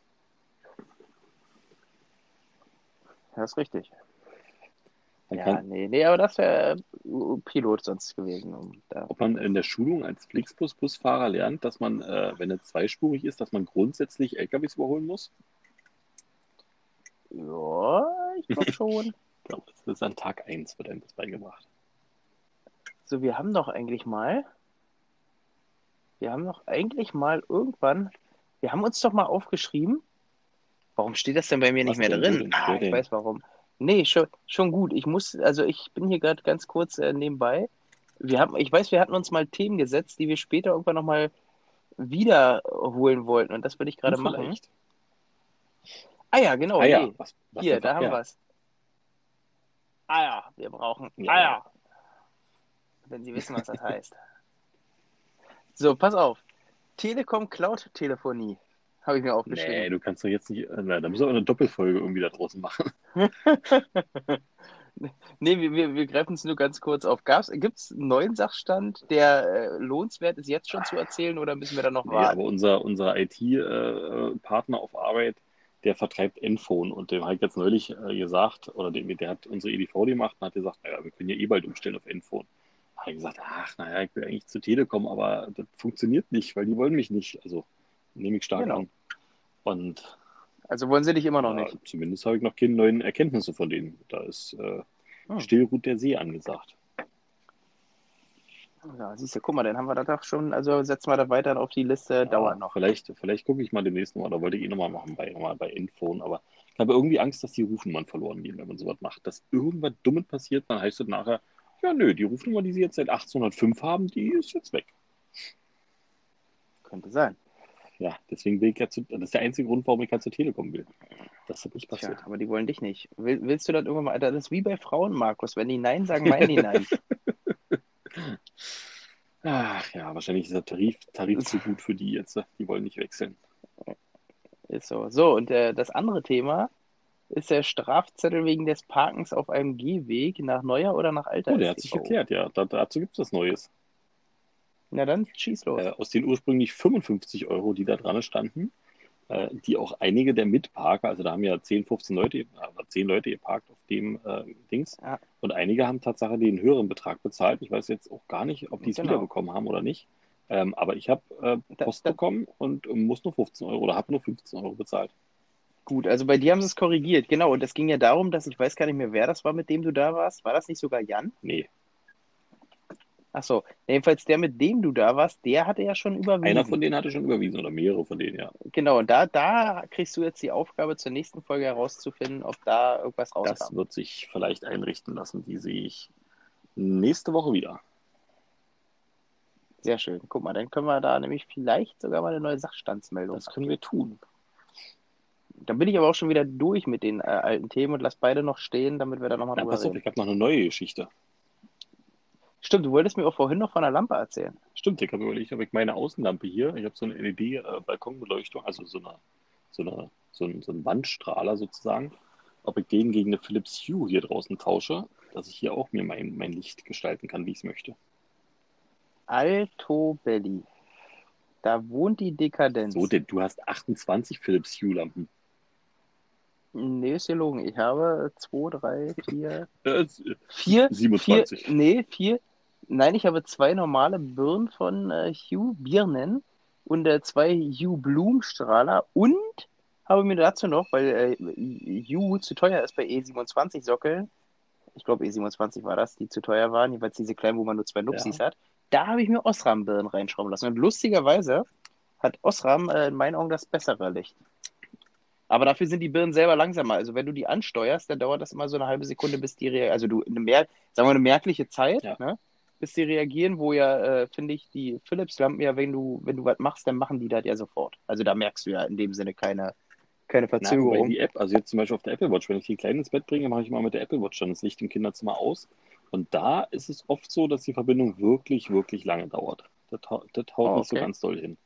Das ist richtig. Ja, nee, nee, aber das wäre Pilot sonst gewesen. Da, ob man in der Schulung als Flixbus-Busfahrer lernt, dass man, äh, wenn es zweispurig ist, dass man grundsätzlich LKWs überholen muss. ja, ich glaube schon. Ich glaube, das ist an Tag 1 wird einem das beigebracht. So, wir haben doch eigentlich mal, wir haben doch eigentlich mal irgendwann, wir haben uns doch mal aufgeschrieben, warum steht das denn bei mir nicht Was mehr denn, wo drin? Ah, ich weiß warum. Nee, schon, schon gut. Ich muss, also ich bin hier gerade ganz kurz äh, nebenbei. Wir haben, ich weiß, wir hatten uns mal Themen gesetzt, die wir später irgendwann nochmal wiederholen wollten. Und das würde ich gerade machen. vielleicht. Ah ja, genau. ah ja, nee. was, was Hier, da haben ja. wir es. Eier, wir brauchen Ja. Eier. Wenn Sie wissen, was das heißt. So, pass auf. Telekom Cloud Telefonie habe ich mir Nee, aufgeschrieben. du kannst doch jetzt nicht, äh, na, da müssen wir eine Doppelfolge irgendwie da draußen machen. Nee, wir, wir, wir greifen es nur ganz kurz auf. Gibt es einen neuen Sachstand, der äh, lohnenswert ist, jetzt schon zu erzählen oder müssen wir da noch Nee, warten? aber unser, unser IT-Partner auf Arbeit, der vertreibt Enphone und dem habe ich jetzt neulich äh, gesagt, oder dem, der hat unsere EDV gemacht und hat gesagt, naja, wir können ja eh bald umstellen auf Enphone. Da habe ich gesagt, ach, naja, ich will eigentlich zu Telekom, aber das funktioniert nicht, weil die wollen mich nicht. Also nehme ich stark Genau. an. Und Also wollen Sie dich immer noch ja, nicht? zumindest habe ich noch keine neuen Erkenntnisse von denen. Da ist äh, Hm. Stillruht der See angesagt. Ja, siehst du, guck mal, dann haben wir das doch schon, also setzen wir das weiter auf die Liste, dauert Ja, noch. Vielleicht, vielleicht gucke ich mal demnächst nochmal, da wollte ich eh nochmal machen bei, mal bei Infone, aber ich habe irgendwie Angst, dass die Rufnummern verloren gehen, wenn man sowas macht. Dass irgendwas Dummes passiert, dann heißt es nachher, ja nö, die Rufnummer, die sie jetzt seit 1805 haben, die ist jetzt weg. Könnte sein. Ja, deswegen will ich ja zu, das ist der einzige Grund, warum ich halt zur Telekom will. Dass das nicht Tja, passiert. aber die wollen dich nicht. Will, willst du das irgendwann mal? Das ist wie bei Frauen, Markus. Wenn die Nein sagen, meinen die Nein. Ach ja, wahrscheinlich ist der Tarif, Tarif zu gut für die jetzt. ne? Die wollen nicht wechseln. Ist so. So, und äh, das andere Thema ist der Strafzettel wegen des Parkens auf einem Gehweg nach neuer oder nach alter Oh, der hat sich geklärt, ja. Da, dazu gibt es was Neues. Na dann schieß los. äh, aus den ursprünglich 55 Euro, die da dran standen, äh, die auch einige der Mitparker, also da haben ja 10, 15 Leute, aber 10 Leute geparkt auf dem äh, Dings. Ja. Und einige haben Tatsache den höheren Betrag bezahlt. Ich weiß jetzt auch gar nicht, ob die es Genau. wiederbekommen haben oder nicht. Ähm, aber ich habe äh, Da- Post da- bekommen und äh, muss nur 15 Euro oder habe nur 15 Euro bezahlt. Gut, also bei dir haben sie es korrigiert. Genau, und es ging ja darum, dass ich weiß gar nicht mehr, wer das war, mit dem du da warst. War das nicht sogar Jan? Nee, Achso, jedenfalls der, mit dem du da warst, der hatte ja schon überwiesen. einer von denen hatte schon überwiesen oder mehrere von denen, ja. Genau, und da, da kriegst du jetzt die Aufgabe, zur nächsten Folge herauszufinden, ob da irgendwas Das rauskam. wird sich vielleicht einrichten lassen, die sehe ich Nächste Woche wieder. Sehr schön. Guck mal, dann können wir da nämlich vielleicht sogar mal eine neue Sachstandsmeldung. Das können wir tun. Dann bin ich aber auch schon wieder durch mit den äh, alten Themen und lass beide noch stehen, damit wir da nochmal Na, drüber pass auf, reden. ich habe noch eine neue Geschichte. Stimmt, du wolltest mir auch vorhin noch von der Lampe erzählen. Stimmt, ich habe überlegt, ob ich meine Außenlampe hier, ich habe so eine LED-Balkonbeleuchtung, also so, eine, so, eine, so, ein, so einen Wandstrahler sozusagen, ob ich den gegen eine Philips Hue hier draußen tausche, dass ich hier auch mir mein, mein Licht gestalten kann, wie ich es möchte. Alto Belli. Da wohnt die Dekadenz. So, denn du hast 28 Philips Hue-Lampen. Nee, ist gelogen. Ich habe zwei, drei, vier, Äh, vier, 27. vier, nee, vier. Nein, ich habe zwei normale Birnen von äh, Hue Birnen und äh, zwei Hue Blumenstrahler und habe mir dazu noch, weil äh, Hue zu teuer ist bei E27 Sockeln, ich glaube E27 war das, die zu teuer waren, jeweils diese kleinen, wo man nur zwei Nupsis hat, da habe ich mir Osram Birnen reinschrauben lassen. Und lustigerweise hat Osram äh, in meinen Augen das bessere Licht. Aber dafür sind die Birnen selber langsamer. Also wenn du die ansteuerst, dann dauert das immer so eine halbe Sekunde, bis die reagieren. Also du eine mer sagen wir eine merkliche Zeit, Ja. ne? Bis die reagieren, wo ja, äh, finde ich, die Philips-Lampen ja, wenn du, wenn du was machst, dann machen die das ja sofort. Also da merkst du ja in dem Sinne keine, keine Verzögerung. die App, also jetzt zum Beispiel auf der Apple Watch, wenn ich die Kleinen ins Bett bringe, mache ich mal mit der Apple Watch dann das Licht im Kinderzimmer aus. Und da ist es oft so, dass die Verbindung wirklich, wirklich lange dauert. Das, das haut Oh, nicht so okay. ganz doll hin.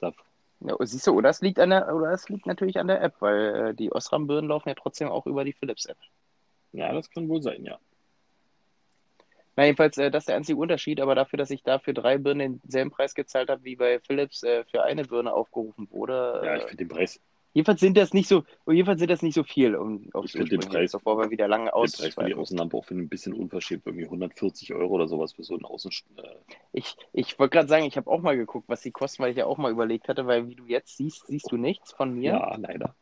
Da, Ja, siehst du, oder es liegt an der, oder es liegt natürlich an der App, weil äh, die Osram-Birnen laufen ja trotzdem auch über die Philips-App. ja, das kann wohl sein, ja. Na, jedenfalls, äh, das ist der einzige Unterschied, aber dafür, dass ich da für drei Birnen denselben Preis gezahlt habe, wie bei Philips äh, für eine Birne aufgerufen wurde. Ja, ich finde den Preis, jedenfalls sind das nicht so, jedenfalls sind das nicht so viel, um aufs Ich den Preis- bevor wir wieder lange den aus. Preis für die Außenlampe auch finde ein bisschen unverschämt. Irgendwie 140 Euro oder sowas für so einen Außen. Äh, Ich, ich wollte gerade sagen, ich habe auch mal geguckt, was die kosten, weil ich ja auch mal überlegt hatte, weil wie du jetzt siehst, siehst du nichts von mir. ja, leider.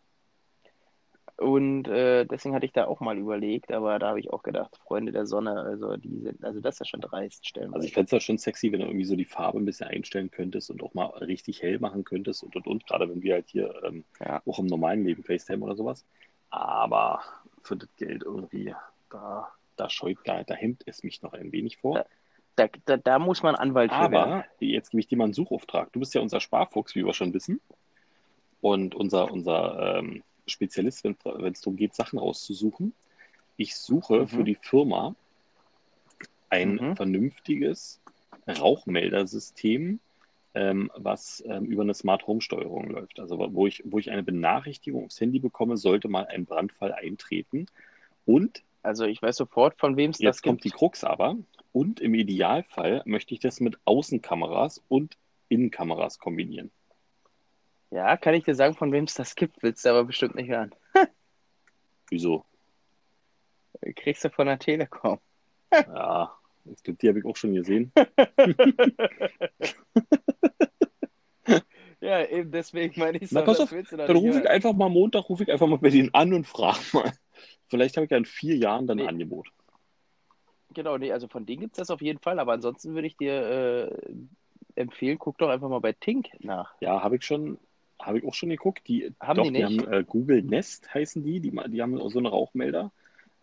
Und äh, deswegen hatte ich da auch mal überlegt, aber da habe ich auch gedacht, Freunde der Sonne, also die sind, also das ist ja schon dreist stellen. Also ich fände es halt schon sexy, wenn du irgendwie so die Farbe ein bisschen einstellen könntest und auch mal richtig hell machen könntest und und und, gerade wenn wir halt hier ähm, Ja. auch im normalen Leben FaceTime oder sowas. Aber für das Geld irgendwie, da, da scheut, da, da hemmt es mich noch ein wenig vor. da, da, da muss man Anwalt für werden. Aber jetzt gebe ich dir mal einen Suchauftrag. Du bist ja unser Sparfuchs, wie wir schon wissen. Und unser, unser ähm, Spezialist, wenn es darum geht, Sachen rauszusuchen. Ich suche Mhm. für die Firma ein Mhm. vernünftiges Rauchmeldersystem, ähm, was ähm, über eine Smart Home Steuerung läuft. Also wo ich, wo ich eine Benachrichtigung aufs Handy bekomme, sollte mal ein Brandfall eintreten. Und Also ich weiß sofort, von wem es das Jetzt kommt die gibt. Krux aber. Und im Idealfall möchte ich das mit Außenkameras und Innenkameras kombinieren. Ja, kann ich dir sagen, von wem es das gibt, willst du aber bestimmt nicht hören. Wieso? Kriegst du von der Telekom. Ja, ich glaub, die habe ich auch schon gesehen. Ja, eben deswegen meine ich Na, so, pass auf, doch Dann rufe ich einfach mal Montag, rufe ich einfach mal bei denen an und frage mal. Vielleicht habe ich ja in vier Jahren dann ein Nee. Angebot. Genau, nee, also von denen gibt es das auf jeden Fall, aber ansonsten würde ich dir äh, empfehlen, guck doch einfach mal bei Tink nach. Ja, habe ich schon, habe ich auch schon geguckt. Die, Haben doch, die nicht? haben äh, Google Nest heißen die, die, die haben so einen Rauchmelder.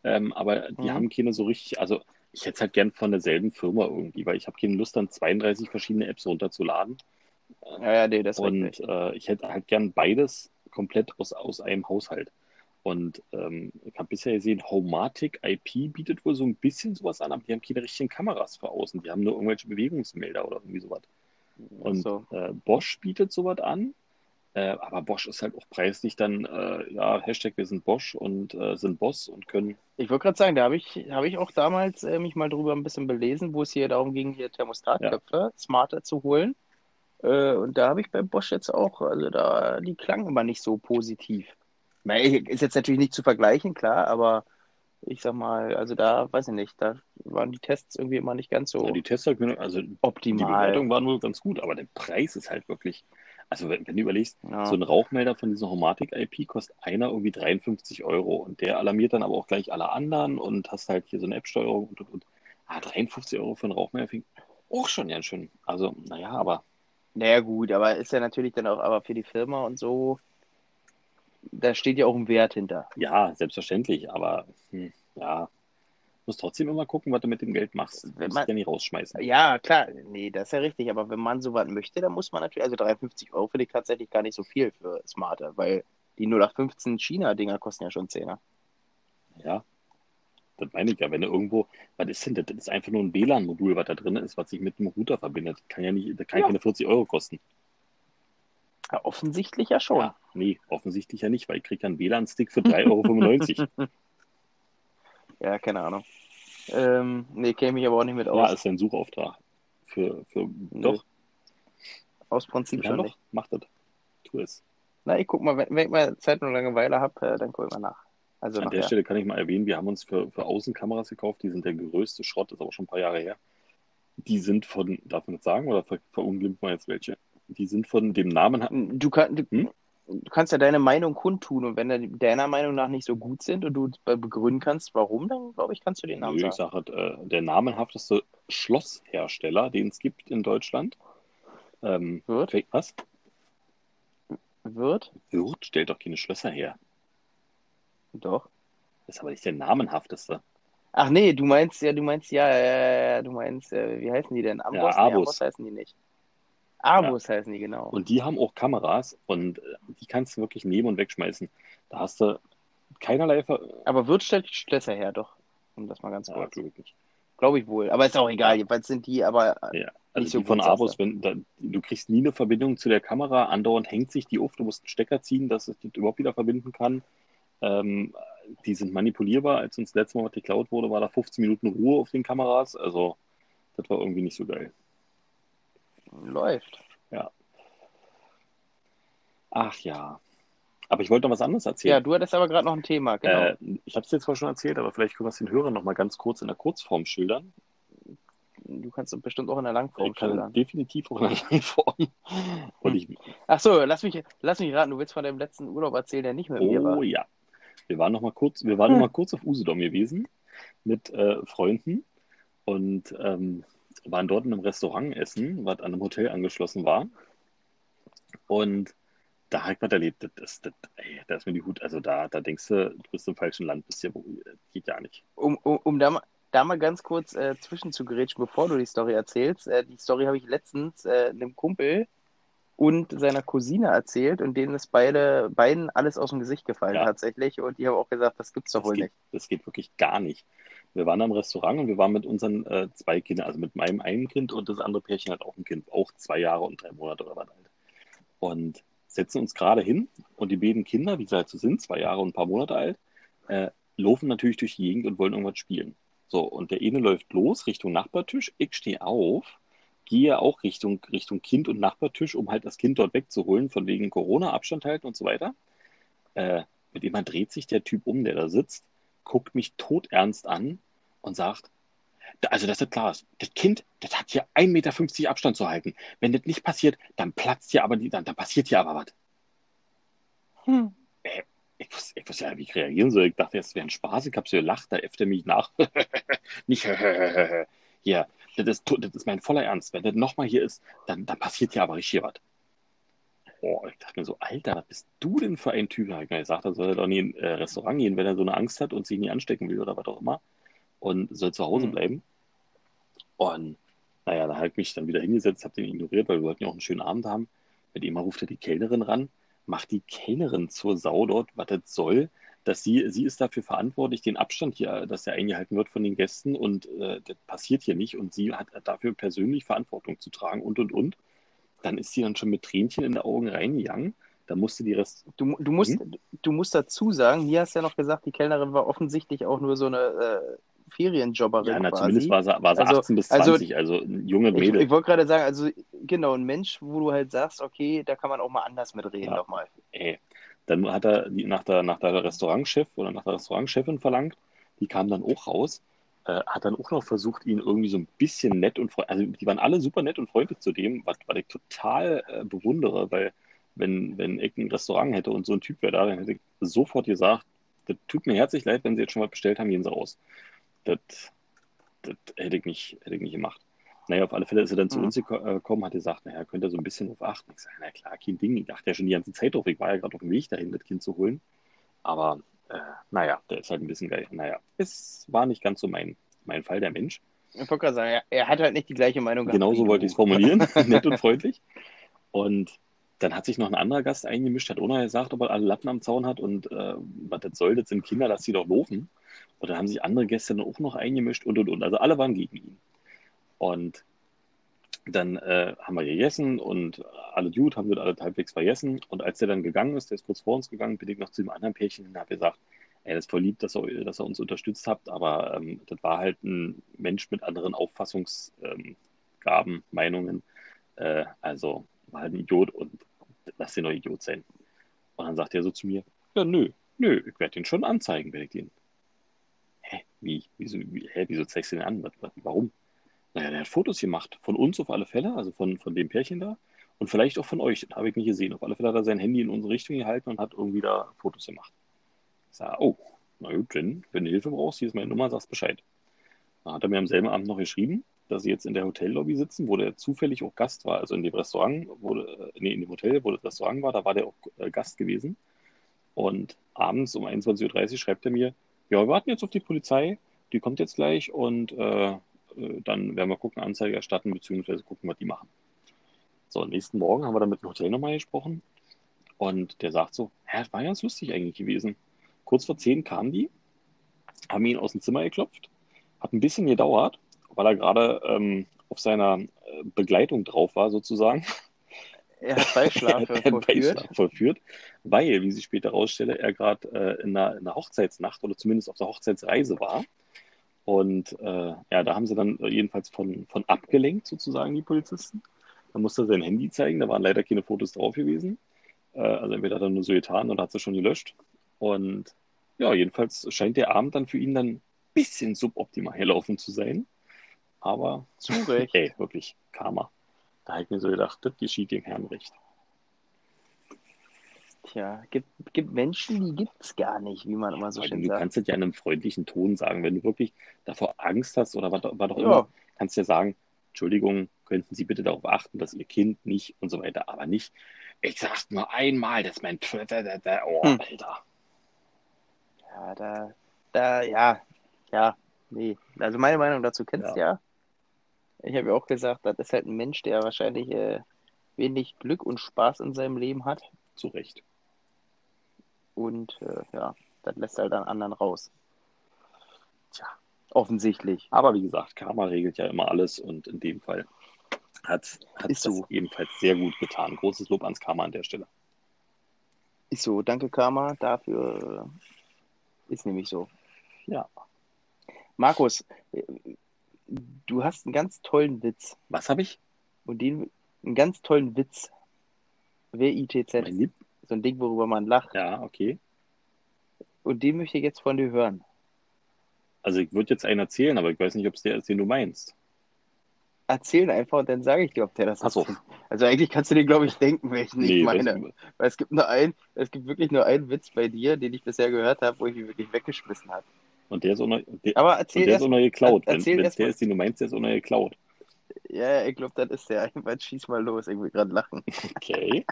Ähm, aber die Mhm. haben keine so richtig, also ich hätte es halt gern von derselben Firma irgendwie, weil ich habe keine Lust, dann 32 verschiedene Apps runterzuladen. Ja, ja, nee, das ist Und äh, ich hätte halt gern beides komplett aus, aus einem Haushalt. Und ähm, ich habe bisher gesehen, Homematic IP bietet wohl so ein bisschen sowas an, aber die haben keine richtigen Kameras für außen. Die haben nur irgendwelche Bewegungsmelder oder irgendwie sowas. Und so. äh, Bosch bietet sowas an. Äh, aber Bosch ist halt auch preislich dann, äh, ja, Hashtag wir sind Bosch und äh, sind Boss und können, Ich wollte gerade sagen, da habe ich, habe ich auch damals äh, mich mal drüber ein bisschen belesen, wo es hier darum ging, hier Thermostatköpfe smarter zu holen. Äh, und da habe ich bei Bosch jetzt auch, also da, die klangen immer nicht so positiv. Na, Ist jetzt natürlich nicht zu vergleichen, klar, aber ich sag mal, also da, weiß ich nicht, da waren die Tests irgendwie immer nicht ganz so ja, die Tests, halt, also die optimal. Bewertung waren wohl ganz gut, aber der Preis ist halt wirklich, also wenn, wenn du überlegst, Ja. So ein Rauchmelder von dieser Homatic IP kostet einer irgendwie 53 Euro und der alarmiert dann aber auch gleich alle anderen und hast halt hier so eine App-Steuerung und und und. Ah, 53 Euro für einen Rauchmelder finde ich auch schon ganz schön. Also, naja, aber Naja, gut, aber ist ja natürlich dann auch, aber für die Firma und so, da steht ja auch ein Wert hinter. ja, selbstverständlich, aber hm, ja, musst trotzdem immer gucken, was du mit dem Geld machst. Du Wenn musst man- ja nicht rausschmeißen. Ja, klar, nee, das ist ja richtig, aber wenn man sowas möchte, dann muss man natürlich, also 53 Euro finde ich tatsächlich gar nicht so viel für Smarte, weil die 0815 China-Dinger kosten ja schon Zehner. Ja, das meine ich ja. Wenn du irgendwo, was ist denn das? Das ist einfach nur ein WLAN-Modul, was da drin ist, was sich mit dem Router verbindet. Kann ja nicht, das kann Ja. keine 40 Euro kosten. Ja, offensichtlich ja schon. Ja, nee, offensichtlich ja nicht, weil ich kriege ja einen WLAN-Stick für 3,95 Euro. Ja, keine Ahnung. Ähm, nee, käme ich aber auch nicht mit ja, aus. ist ja ein Suchauftrag. Für, für, doch, Aus Prinzip ja, schon doch, nicht. mach das. Tu es. Na, ich guck mal, wenn, wenn ich mal Zeit und Langeweile habe, äh, dann guck ich mal nach. Also An der nachher. Stelle kann ich mal erwähnen, wir haben uns für, für Außenkameras gekauft, die sind der größte Schrott, ist aber schon ein paar Jahre her. Die sind von, darf man das sagen, oder ver, verunglimpft man jetzt welche? Die sind von dem Namen, Du, kann, du, Hm? Du kannst ja deine Meinung kundtun und wenn die deiner Meinung nach nicht so gut sind und du be- begründen kannst, warum, dann glaube ich, kannst du den Namen Nö, ich sagen. sage halt, äh, der namenhafteste Schlosshersteller, den es gibt in Deutschland. Ähm, Wird? was? Wird? Wirt stellt doch keine Schlösser her. Doch. Das ist aber nicht der namenhafteste. Ach nee, du meinst ja, du meinst ja, ja, ja, ja, du meinst, äh, wie heißen die denn? Amboss? Ja, Nee, Abus. Amboss heißen die nicht. Abus heißen die, genau. Und die haben auch Kameras und äh, die kannst du wirklich nehmen und wegschmeißen. Da hast du keinerlei Ver Aber Wirt stellt Schlösser her, doch. Um das mal ganz ja, kurz. Glaube ich wohl. Aber ist auch egal. Jedenfalls sind die, aber Ja, also so die von Abus, wenn da, du kriegst nie eine Verbindung zu der Kamera, andauernd hängt sich die auf, du musst einen Stecker ziehen, dass es das überhaupt wieder verbinden kann. Ähm, die sind manipulierbar. Als uns das letzte Mal was geklaut wurde, war da 15 Minuten Ruhe auf den Kameras. Also, das war irgendwie nicht so geil. Läuft. Ach ja. Aber ich wollte noch was anderes Ja, erzählen. du hattest aber gerade noch ein Thema, genau. äh, ich habe es jetzt zwar schon erzählt, aber vielleicht können wir es den Hörern noch mal ganz kurz in der Kurzform schildern. du kannst es bestimmt auch in der Langform Ich kann schildern. definitiv auch in der Langform. Und ich, Ach so, lass mich, lass mich raten, du willst von deinem letzten Urlaub erzählen, der nicht mit mir war. Oh ja. Wir waren noch mal kurz, wir waren noch mal kurz auf Usedom gewesen mit äh, Freunden und ähm, waren dort in einem Restaurant essen, was an einem Hotel angeschlossen war. Und da ich was erlebt. Das, das, das, ey, da ist mir die Hut, also da, da denkst du, du bist im falschen Land, bist wo- geht ja nicht. Um, um, um da, mal- da mal ganz kurz äh, zwischen zu gerätschen, bevor du die Story erzählst. Äh, die Story habe ich letztens äh, einem Kumpel und seiner Cousine erzählt und denen ist beide, beiden alles aus dem Gesicht gefallen Ja. tatsächlich. Und die haben auch gesagt, das gibt's doch wohl geht, nicht. das geht wirklich gar nicht. Wir waren am Restaurant und wir waren mit unseren äh, zwei Kindern, also mit meinem einen Kind und das andere Pärchen hat auch ein Kind, auch zwei Jahre und drei Monate oder was alt. Und setzen uns gerade hin und die beiden Kinder, wie sie halt so sind, zwei Jahre und ein paar Monate alt, äh, laufen natürlich durch die Gegend und wollen irgendwas spielen. So, und der eine läuft los Richtung Nachbartisch, ich stehe auf, gehe auch Richtung, Richtung Kind und Nachbartisch, um halt das Kind dort wegzuholen, von wegen Corona, Abstand halten und so weiter. Äh, mit dem dreht sich der Typ um, der da sitzt, guckt mich todernst an und sagt, "Da- also dass das klar ist, das Kind, das hat hier 1,50 Meter Abstand zu halten. Wenn das nicht passiert, dann platzt hier aber dann, dann passiert hier aber was. Hm. Ich wusste, ich wusste ja, wie ich reagieren soll. Ich dachte, es wäre ein Spaß. Ich habe so gelacht, da äfft er mich nach. nicht hier, das ist, das ist mein voller Ernst. Wenn das nochmal hier ist, dann, dann passiert hier aber richtig was. Oh, ich dachte mir so, Alter, was bist du denn für ein Typ? Da hab ich mir gesagt, er soll doch nie in ein äh, Restaurant gehen, wenn er so eine Angst hat und sich nie anstecken will oder was auch immer. Und soll zu Hause Hm. bleiben. Und naja, da habe ich mich dann wieder hingesetzt, habe den ignoriert, weil wir wollten ja auch einen schönen Abend haben. Mit ihm ruft er die Kellnerin ran, macht die Kellnerin zur Sau dort, was das soll, dass sie, sie ist dafür verantwortlich, den Abstand hier, dass er eingehalten wird von den Gästen und äh, das passiert hier nicht und sie hat dafür persönlich Verantwortung zu tragen und und und. Dann ist sie dann schon mit Tränchen in den Augen reingegangen. Da musste die Rest. Du, du, musst, du musst dazu sagen, hier hast du ja noch gesagt, die Kellnerin war offensichtlich auch nur so eine äh, Ferienjobberin Ja, na, quasi. zumindest war sie, war sie Also- 18 bis also- 20, also, ein junge Ich, Mädel. ich wollte gerade sagen, also genau, ein Mensch, wo du halt sagst, okay, da kann man auch mal anders mitreden Ja. nochmal. Ey. Dann hat er die nach der, nach der Restaurantchef oder nach der Restaurantchefin verlangt. Die kam dann auch raus. Äh, hat dann auch noch versucht, ihn irgendwie so ein bisschen nett und freundlich, also die waren alle super nett und freundlich zu dem, was, was ich total äh, bewundere, weil wenn, wenn ich ein Restaurant hätte und so ein Typ wäre da, dann hätte ich sofort gesagt, das tut mir herzlich leid, wenn Sie jetzt schon mal bestellt haben, gehen Sie raus. Das, das hätte ich nicht, hätte ich nicht gemacht. Naja, auf alle Fälle ist er dann zu Mhm. uns äh, gekommen, hat gesagt, naja, könnt ihr so ein bisschen drauf achten. Ich sage, na klar, kein Ding. Ich dachte ja schon die ganze Zeit drauf. Ich war ja gerade auf dem Weg dahin, das Kind zu holen. Aber äh, naja, der ist halt ein bisschen geil. Naja, es war nicht ganz so mein, mein Fall, der Mensch. Ich wollte gerade sagen, er, hat halt nicht die gleiche Meinung gehabt. Genauso wollte ich es formulieren, nett und freundlich. Und dann hat sich noch ein anderer Gast eingemischt, hat ohne gesagt, ob er alle Latten am Zaun hat und äh, was das soll, das sind Kinder, lass sie doch laufen. Und dann haben sich andere Gäste dann auch noch eingemischt und und und. Also alle waren gegen ihn. Und dann äh, haben wir gegessen und alle gut, haben wir alle halbwegs vergessen. Und als der dann gegangen ist, der ist kurz vor uns gegangen, bin ich noch zu dem anderen Pärchen und habe gesagt, das ist voll lieb, dass ihr, dass ihr uns unterstützt habt, aber ähm, das war halt ein Mensch mit anderen Auffassungsgaben, ähm, Meinungen. Äh, also war halt ein Idiot und lass den doch Idiot sein. Und dann sagt er so zu mir, ja, nö, nö, ich werde den schon anzeigen, werde ich den. Wie, wieso, wie, hä, wieso zeigst du den an? Warum? Naja, der hat Fotos gemacht, von uns auf alle Fälle, also von, von dem Pärchen da und vielleicht auch von euch, das habe ich nicht gesehen. Auf alle Fälle hat er sein Handy in unsere Richtung gehalten und hat irgendwie da Fotos gemacht. Ich sage, oh, na gut, wenn, wenn du Hilfe brauchst, hier ist meine Nummer, sagst Bescheid. Dann hat er mir am selben Abend noch geschrieben, dass sie jetzt in der Hotellobby sitzen, wo der zufällig auch Gast war. Also in dem Restaurant, wo, äh, nee, in dem Hotel, wo das Restaurant war, da war der auch äh, Gast gewesen. Und abends um 21.30 Uhr schreibt er mir, ja, wir warten jetzt auf die Polizei, die kommt jetzt gleich und äh, äh, dann werden wir gucken, Anzeige erstatten, beziehungsweise gucken, was die machen. So, nächsten Morgen haben wir dann mit dem Hotel nochmal gesprochen und der sagt so, hä, das war ganz lustig eigentlich gewesen. Kurz vor zehn kamen die, haben ihn aus dem Zimmer geklopft, hat ein bisschen gedauert, weil er gerade ähm, auf seiner äh, Begleitung drauf war, sozusagen. Er hat Beischlaf er hat vollführt. Beischlaf vollführt, weil, wie sich später herausstelle, er gerade äh, in, einer, in einer Hochzeitsnacht oder zumindest auf der Hochzeitsreise war. Und äh, ja, da haben sie dann jedenfalls von, von abgelenkt, sozusagen, die Polizisten. Dann musste er sein Handy zeigen, da waren leider keine Fotos drauf gewesen. Äh, also entweder hat er nur so getan oder hat sie schon gelöscht. Und ja, jedenfalls scheint der Abend dann für ihn dann ein bisschen suboptimal herlaufen zu sein. Aber Zu Recht. Ey, wirklich, Karma. Da habe ich mir so gedacht, das geschieht dem Herrn recht. Tja, gibt, gibt Menschen, die gibt es gar nicht, wie man immer so schön du sagt. kannst es ja in einem freundlichen Ton sagen. Wenn du wirklich davor Angst hast oder was, was auch Ja. immer, kannst du ja sagen, Entschuldigung, könnten Sie bitte darauf achten, dass Ihr Kind nicht und so weiter, aber nicht, ich sag's nur einmal, das ist mein Twitter, oh, Hm. Alter. Ja, da, da, ja, ja, nee. Also meine Meinung dazu kennst du ja. Ich habe ja auch gesagt, das ist halt ein Mensch, der wahrscheinlich äh, wenig Glück und Spaß in seinem Leben hat. Zu Recht. Und äh, ja, das lässt halt dann anderen raus. Tja. Offensichtlich. Aber wie gesagt, Karma regelt ja immer alles und in dem Fall hat, das so. ebenfalls sehr gut getan. Großes Lob ans Karma an der Stelle. Ist so, danke Karma, dafür äh, ist nämlich so. Ja. Markus, du hast einen ganz tollen Witz. Was habe ich? Und den, einen ganz tollen Witz. W-I-T-Z. Mein Lieb? So ein Ding, worüber man lacht. Ja, okay. Und den möchte ich jetzt von dir hören. Also ich würde jetzt einen erzählen, aber ich weiß nicht, ob es der ist, den du meinst. Erzähl einfach und dann sage ich dir, ob der das Ach so. ist. Also eigentlich kannst du dir, glaube ich, denken, welchen ich weiß meine. nicht. Weil es gibt nur einen, es gibt wirklich nur einen Witz bei dir, den ich bisher gehört habe, wo ich ihn wirklich weggeschmissen habe. Und der ist auch noch, der, Aber erzähl der ist erst. auch noch geklaut. er- Wenn wenn der ist, den du meinst, der ist auch noch geklaut. Ja, ich glaube, das ist der. Einfach schieß mal los. Ich will gerade lachen. Okay.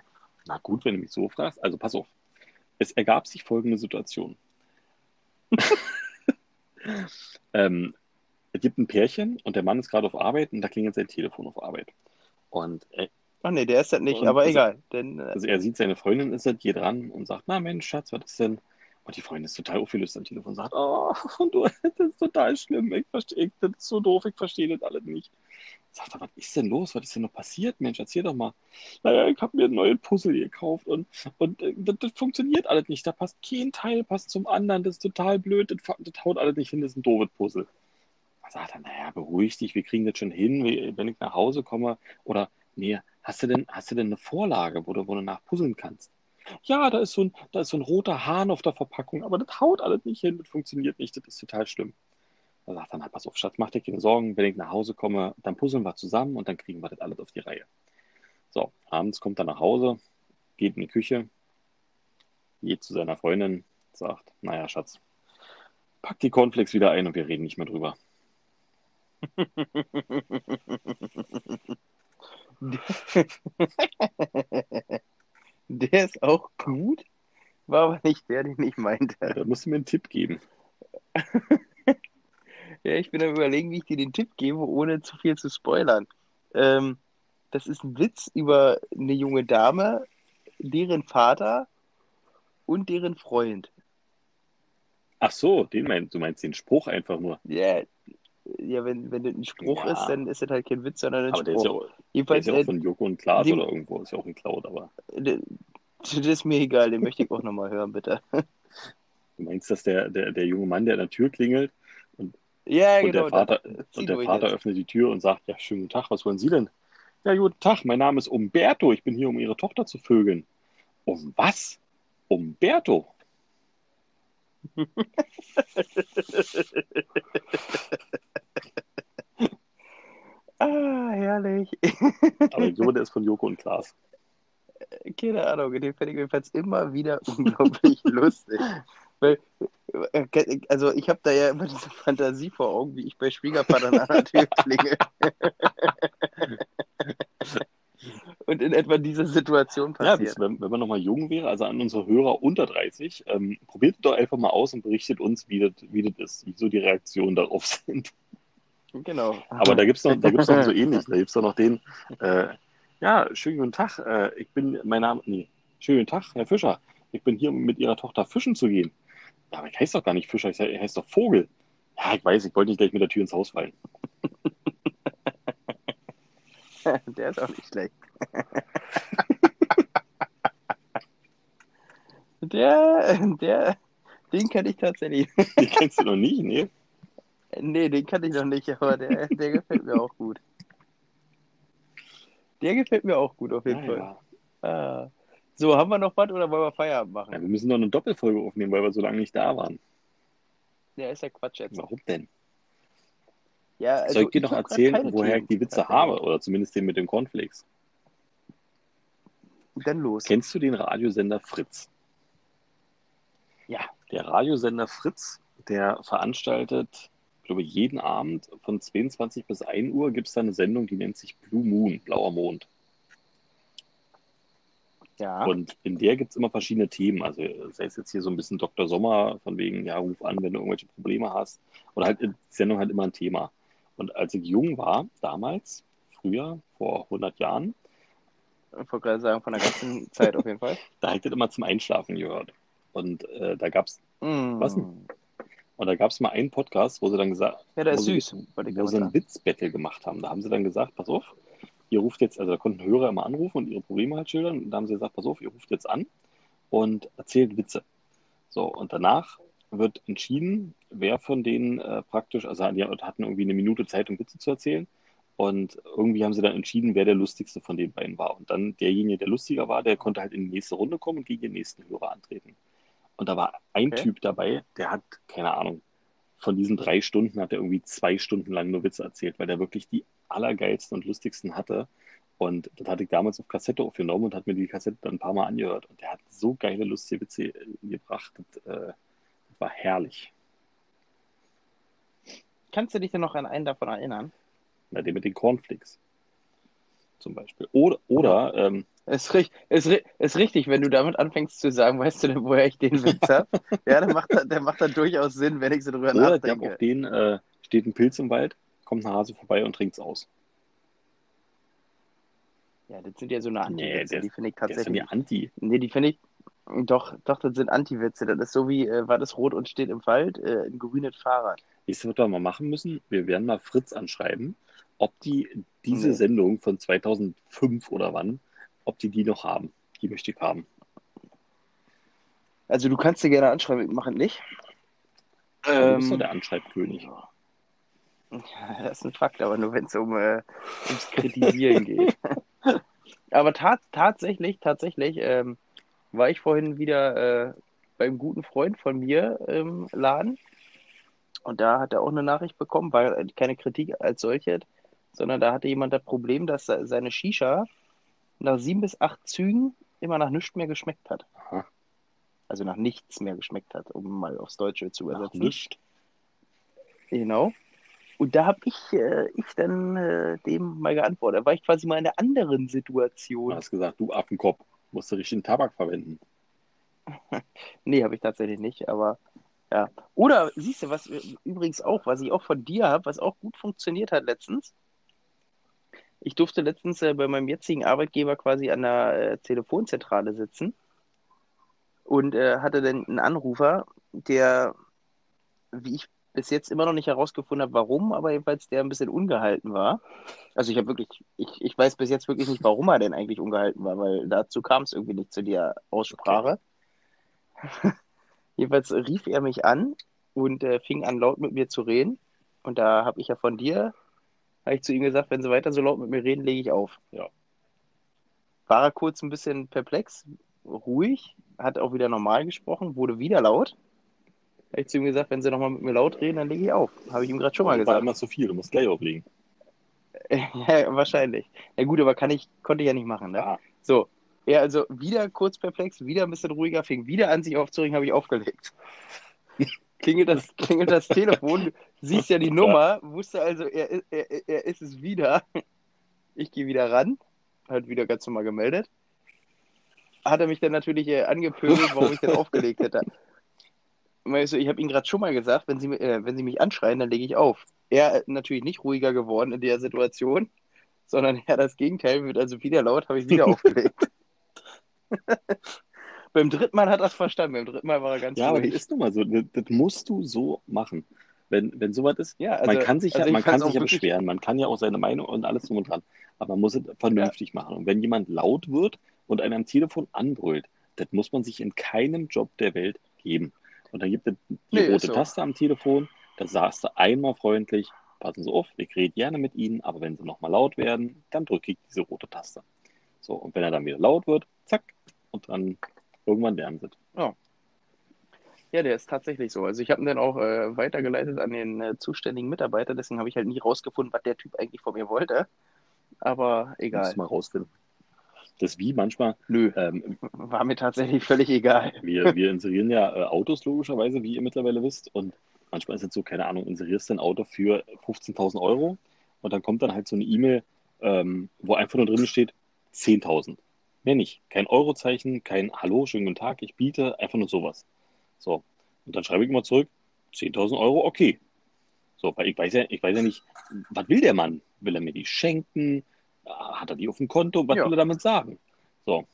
Na gut, wenn du mich so fragst. Also pass auf. Es ergab sich folgende Situation. ähm, es gibt ein Pärchen und der Mann ist gerade auf Arbeit und da klingelt sein Telefon auf Arbeit. Und er, Ach nee, der ist das nicht, aber das- egal. Denn, äh, also er sieht, seine Freundin ist das, geht ran und sagt, na Mensch, Schatz, was ist denn? Und die Freundin ist total aufgelöst am Telefon und sagt, oh, du, das ist total schlimm, ich verstehe, das ist so doof, ich verstehe das alles nicht. Sagt er, was ist denn los? Was ist denn noch passiert? Mensch, erzähl doch mal. Naja, ich habe mir einen neuen Puzzle gekauft und, und äh, das, das funktioniert alles nicht. Da passt kein Teil, passt zum anderen, das ist total blöd, das, das haut alles nicht hin, das ist ein doofes Puzzle. Da sagt er, naja, beruhig dich, wir kriegen das schon hin, wenn ich nach Hause komme. Oder, nee, hast du denn, hast du denn eine Vorlage, wo du, wo du nachpuzzeln kannst? Ja, da ist, so ein, da ist so ein roter Hahn auf der Verpackung, aber das haut alles nicht hin, das funktioniert nicht, das ist total schlimm. Da sagt er, na, pass auf, Schatz, mach dir keine Sorgen, wenn ich nach Hause komme, dann puzzeln wir zusammen und dann kriegen wir das alles auf die Reihe. So, abends kommt er nach Hause, geht in die Küche, geht zu seiner Freundin, sagt, naja, Schatz, pack die Cornflakes wieder ein und wir reden nicht mehr drüber. der ist auch gut. War aber nicht der, den ich meinte. Ja, da musst du mir einen Tipp geben. Ja, ich bin am überlegen, wie ich dir den Tipp gebe, ohne zu viel zu spoilern. Ähm, das ist ein Witz über eine junge Dame, deren Vater und deren Freund. Ach so, den meinst du meinst den Spruch einfach nur. Ja, ja wenn, wenn das ein Spruch Ja. ist, dann ist das halt kein Witz, sondern ein Aber der ist ja Spruch. auch, ist ja auch äh, von Joko und Klaas dem- oder irgendwo. Ist ja auch geklaut, aber äh, das ist mir egal, den möchte ich auch nochmal hören, bitte. du meinst, dass der, der, der junge Mann, der an der Tür klingelt Ja, und genau. der Vater, und der Vater jetzt. öffnet die Tür und sagt, ja, schönen guten Tag, was wollen Sie denn? Ja, guten Tag, mein Name ist Umberto, ich bin hier, um Ihre Tochter zu vögeln. Um was? Umberto? Ah, herrlich. Aber glaube, der ist von Joko und Klaas. Keine Ahnung, den finde ich jedenfalls immer wieder unglaublich lustig. Weil, äh, also ich habe da ja immer diese Fantasie vor Augen, wie ich bei Schwiegervater an der Tür klingel. Und in etwa diese Situation Ja, passiert. das, wenn, wenn man nochmal jung wäre, also an unsere Hörer unter 30, ähm, probiert doch einfach mal aus und berichtet uns, wie das, wie das ist, wie so die Reaktionen darauf sind. Genau. Aber da gibt es noch, da gibt's noch so ähnlich. Da gibt es doch noch den, äh, ja, schönen guten Tag, äh, ich bin, mein Name, nee, schönen guten Tag, Herr Fischer, ich bin hier, um mit Ihrer Tochter fischen zu gehen. Ja, aber ich heiße doch gar nicht Fischer, ich he- ich heiße doch Vogel. Ja, ich weiß, ich wollte nicht gleich mit der Tür ins Haus fallen. Der ist auch nicht schlecht. Der, der, den kann ich tatsächlich. Den kennst du noch nicht, nee? Nee, den kann ich noch nicht, aber der, der gefällt mir auch gut. Der gefällt mir auch gut, auf jeden Ja, Fall. ja. Ah. So, haben wir noch was oder wollen wir Feierabend ja, machen? wir müssen noch eine Doppelfolge aufnehmen, weil wir so lange nicht da waren. Ja, ist ja Quatsch jetzt. Warum denn? Ja, also Soll ich dir noch erzählen, woher ich die Witze habe? Oder zumindest den mit den Cornflakes. Dann los. Kennst du den Radiosender Fritz? Ja. Der Radiosender Fritz, der veranstaltet, glaube, jeden Abend von 22 bis 1 Uhr gibt es da eine Sendung, die nennt sich Blue Moon, blauer Mond. Ja. Und in der gibt es immer verschiedene Themen. Also sei es jetzt hier so ein bisschen Dr. Sommer, von wegen, ja, ruf an, wenn du irgendwelche Probleme hast. Oder halt, die Sendung hat immer ein Thema. Und als ich jung war, damals, früher, vor 100 Jahren, Ich wollte gerade sagen, von der ganzen Zeit auf jeden Fall. da ich das immer zum Einschlafen gehört. Und äh, da gab es Mm. Was denn? Und da gab's mal einen Podcast, wo sie dann gesagt, Ja, wo ist sie, süß. Ich wo sie ein. Witzbattle gemacht haben. Da haben sie dann gesagt, pass auf, ihr ruft jetzt, also da konnten Hörer immer anrufen und ihre Probleme halt schildern. Und da haben sie gesagt, pass auf, ihr ruft jetzt an und erzählt Witze. So, und danach wird entschieden, wer von denen äh, praktisch, also die hatten irgendwie eine Minute Zeit, um Witze zu erzählen. Und irgendwie haben sie dann entschieden, wer der lustigste von den beiden war. Und dann derjenige, der lustiger war, der konnte halt in die nächste Runde kommen und gegen den nächsten Hörer antreten. Und da war ein Okay. Typ dabei, der hat, keine Ahnung, von diesen drei Stunden hat er irgendwie zwei Stunden lang nur Witze erzählt, weil der wirklich die allergeilsten und lustigsten hatte. Und das hatte ich damals auf Kassette aufgenommen und hat mir die Kassette dann ein paar Mal angehört. Und der hat so geile, lustige Witze gebracht. Das, äh, das war herrlich. Kannst du dich denn noch an einen davon erinnern? Na, den mit den Cornflakes zum Beispiel. Oder, oder ähm, Ist, ist, ist richtig, wenn du damit anfängst zu sagen, weißt du denn, woher ich den Witz habe? ja, der macht, der macht dann durchaus Sinn, wenn ich so drüber oder der hat nachdenke. auch den, äh, steht ein Pilz im Wald, kommt ein Hase vorbei und trinkt's aus. Ja, das sind ja so eine Nee, Anti-Witze, der- die finde ich Der ist ja tatsächlich. mir Anti. Nee, die finde ich. Doch, doch, das sind Anti-Witze. Das ist so wie, äh, war das rot und steht im Wald, äh, ein grünes Fahrrad. Nächstes, was wir mal machen müssen, wir werden mal Fritz anschreiben, ob die diese Nee. Sendung von 2005 oder wann, ob die die noch haben. Die möchte ich haben. Also du kannst dir gerne anschreiben, ich mache es nicht. Du bist doch Ähm, der Anschreibkönig. ja, das ist ein Fakt, aber nur wenn es um, äh, ums Kritisieren geht. aber tat, tatsächlich, tatsächlich ähm, war ich vorhin wieder äh, beim guten Freund von mir im Laden und da hat er auch eine Nachricht bekommen, war keine Kritik als solche, sondern da hatte jemand das Problem, dass se- seine Shisha nach sieben bis acht Zügen immer nach nichts mehr geschmeckt hat. Aha. Also nach nichts mehr geschmeckt hat, um mal aufs Deutsche zu übersetzen. nicht. Genau. Und da habe ich, äh, ich dann äh, dem mal geantwortet. Da war ich quasi mal in einer anderen Du Situation. hast gesagt, du Affenkopf, musst du richtig den Tabak verwenden. nee, habe ich tatsächlich nicht, aber ja. Oder siehst du, was übrigens auch, was ich auch von dir habe, was auch gut funktioniert hat letztens. Ich durfte letztens äh, bei meinem jetzigen Arbeitgeber quasi an der äh, Telefonzentrale sitzen und äh, hatte dann einen Anrufer, der, wie ich bis jetzt immer noch nicht herausgefunden habe, warum, aber jedenfalls der ein bisschen ungehalten war. Also ich habe wirklich, ich, ich weiß bis jetzt wirklich nicht, warum er denn eigentlich ungehalten war, weil dazu kam es irgendwie nicht zu der Aussprache. Okay. jedenfalls rief er mich an und äh, fing an, laut mit mir zu reden. Und da habe ich ja von dir, habe ich zu ihm gesagt, wenn sie weiter so laut mit mir reden, lege ich auf. Ja. War er kurz ein bisschen perplex, ruhig, hat auch wieder normal gesprochen, wurde wieder laut. Habe ich zu ihm gesagt, wenn sie nochmal mit mir laut reden, dann lege ich auf. Habe ich ihm gerade schon mal gesagt. War immer zu viel, du musst gleich auflegen. ja, wahrscheinlich. Ja gut, aber kann ich, konnte ich ja nicht machen. Ne? Ja. So, er also wieder kurz perplex, wieder ein bisschen ruhiger, fing wieder an, sich aufzuregen, habe ich aufgelegt. Klingelt das, klingelt das Telefon, siehst ja die Nummer, wusste also, er, er, er ist es wieder. Ich gehe wieder ran, hat wieder ganz normal gemeldet. Hat er mich dann natürlich äh, angepöbelt, warum ich denn aufgelegt hätte. Ich habe Ihnen gerade schon mal gesagt, wenn Sie, äh, wenn Sie mich anschreien, dann lege ich auf. Er natürlich nicht ruhiger geworden in der Situation, sondern er das Gegenteil, wird also wieder laut, habe ich wieder aufgelegt. Beim dritten Mal hat er es verstanden, beim dritten Mal war er ganz Ja, ruhig. aber das ist nun mal so. Das, das musst du so machen. Wenn, wenn sowas ist, Ja, also- man kann sich also ja, man kann sich auch ja wirklich- beschweren, man kann ja auch seine Meinung und alles drum und dran. Aber man muss es vernünftig machen. Und wenn jemand laut wird und einen am Telefon anbrüllt, das muss man sich in keinem Job der Welt geben. Und dann gibt es die Nee, rote so. Taste am Telefon, da sagst du einmal freundlich, passen Sie auf, ich rede gerne mit Ihnen, aber wenn Sie nochmal laut werden, dann drücke ich diese rote Taste. So, und wenn er dann wieder laut wird, zack, und dann irgendwann lernen sie es. Ja, der ist tatsächlich so. Also ich habe ihn dann auch äh, weitergeleitet an den äh, zuständigen Mitarbeiter, deswegen habe ich halt nie rausgefunden, was der Typ eigentlich von mir wollte. Aber Muss egal. mal rausfinden. Das wie manchmal, Nö, ähm, war mir tatsächlich völlig egal. wir, wir inserieren ja äh, Autos logischerweise, wie ihr mittlerweile wisst. Und manchmal ist es so, keine Ahnung, inserierst du ein Auto für 15.000 Euro und dann kommt dann halt so eine E-Mail, ähm, wo einfach nur drin steht 10.000. Mehr nicht. Kein Eurozeichen, kein Hallo, schönen guten Tag, ich biete, einfach nur sowas. So. Und dann schreibe ich immer zurück, 10.000 Euro, okay. So, weil ich weiß ja, ich weiß ja nicht, was will der Mann? Will er mir die schenken? Ah, Hat er die auf dem Konto? Was Ja. will er damit sagen? So.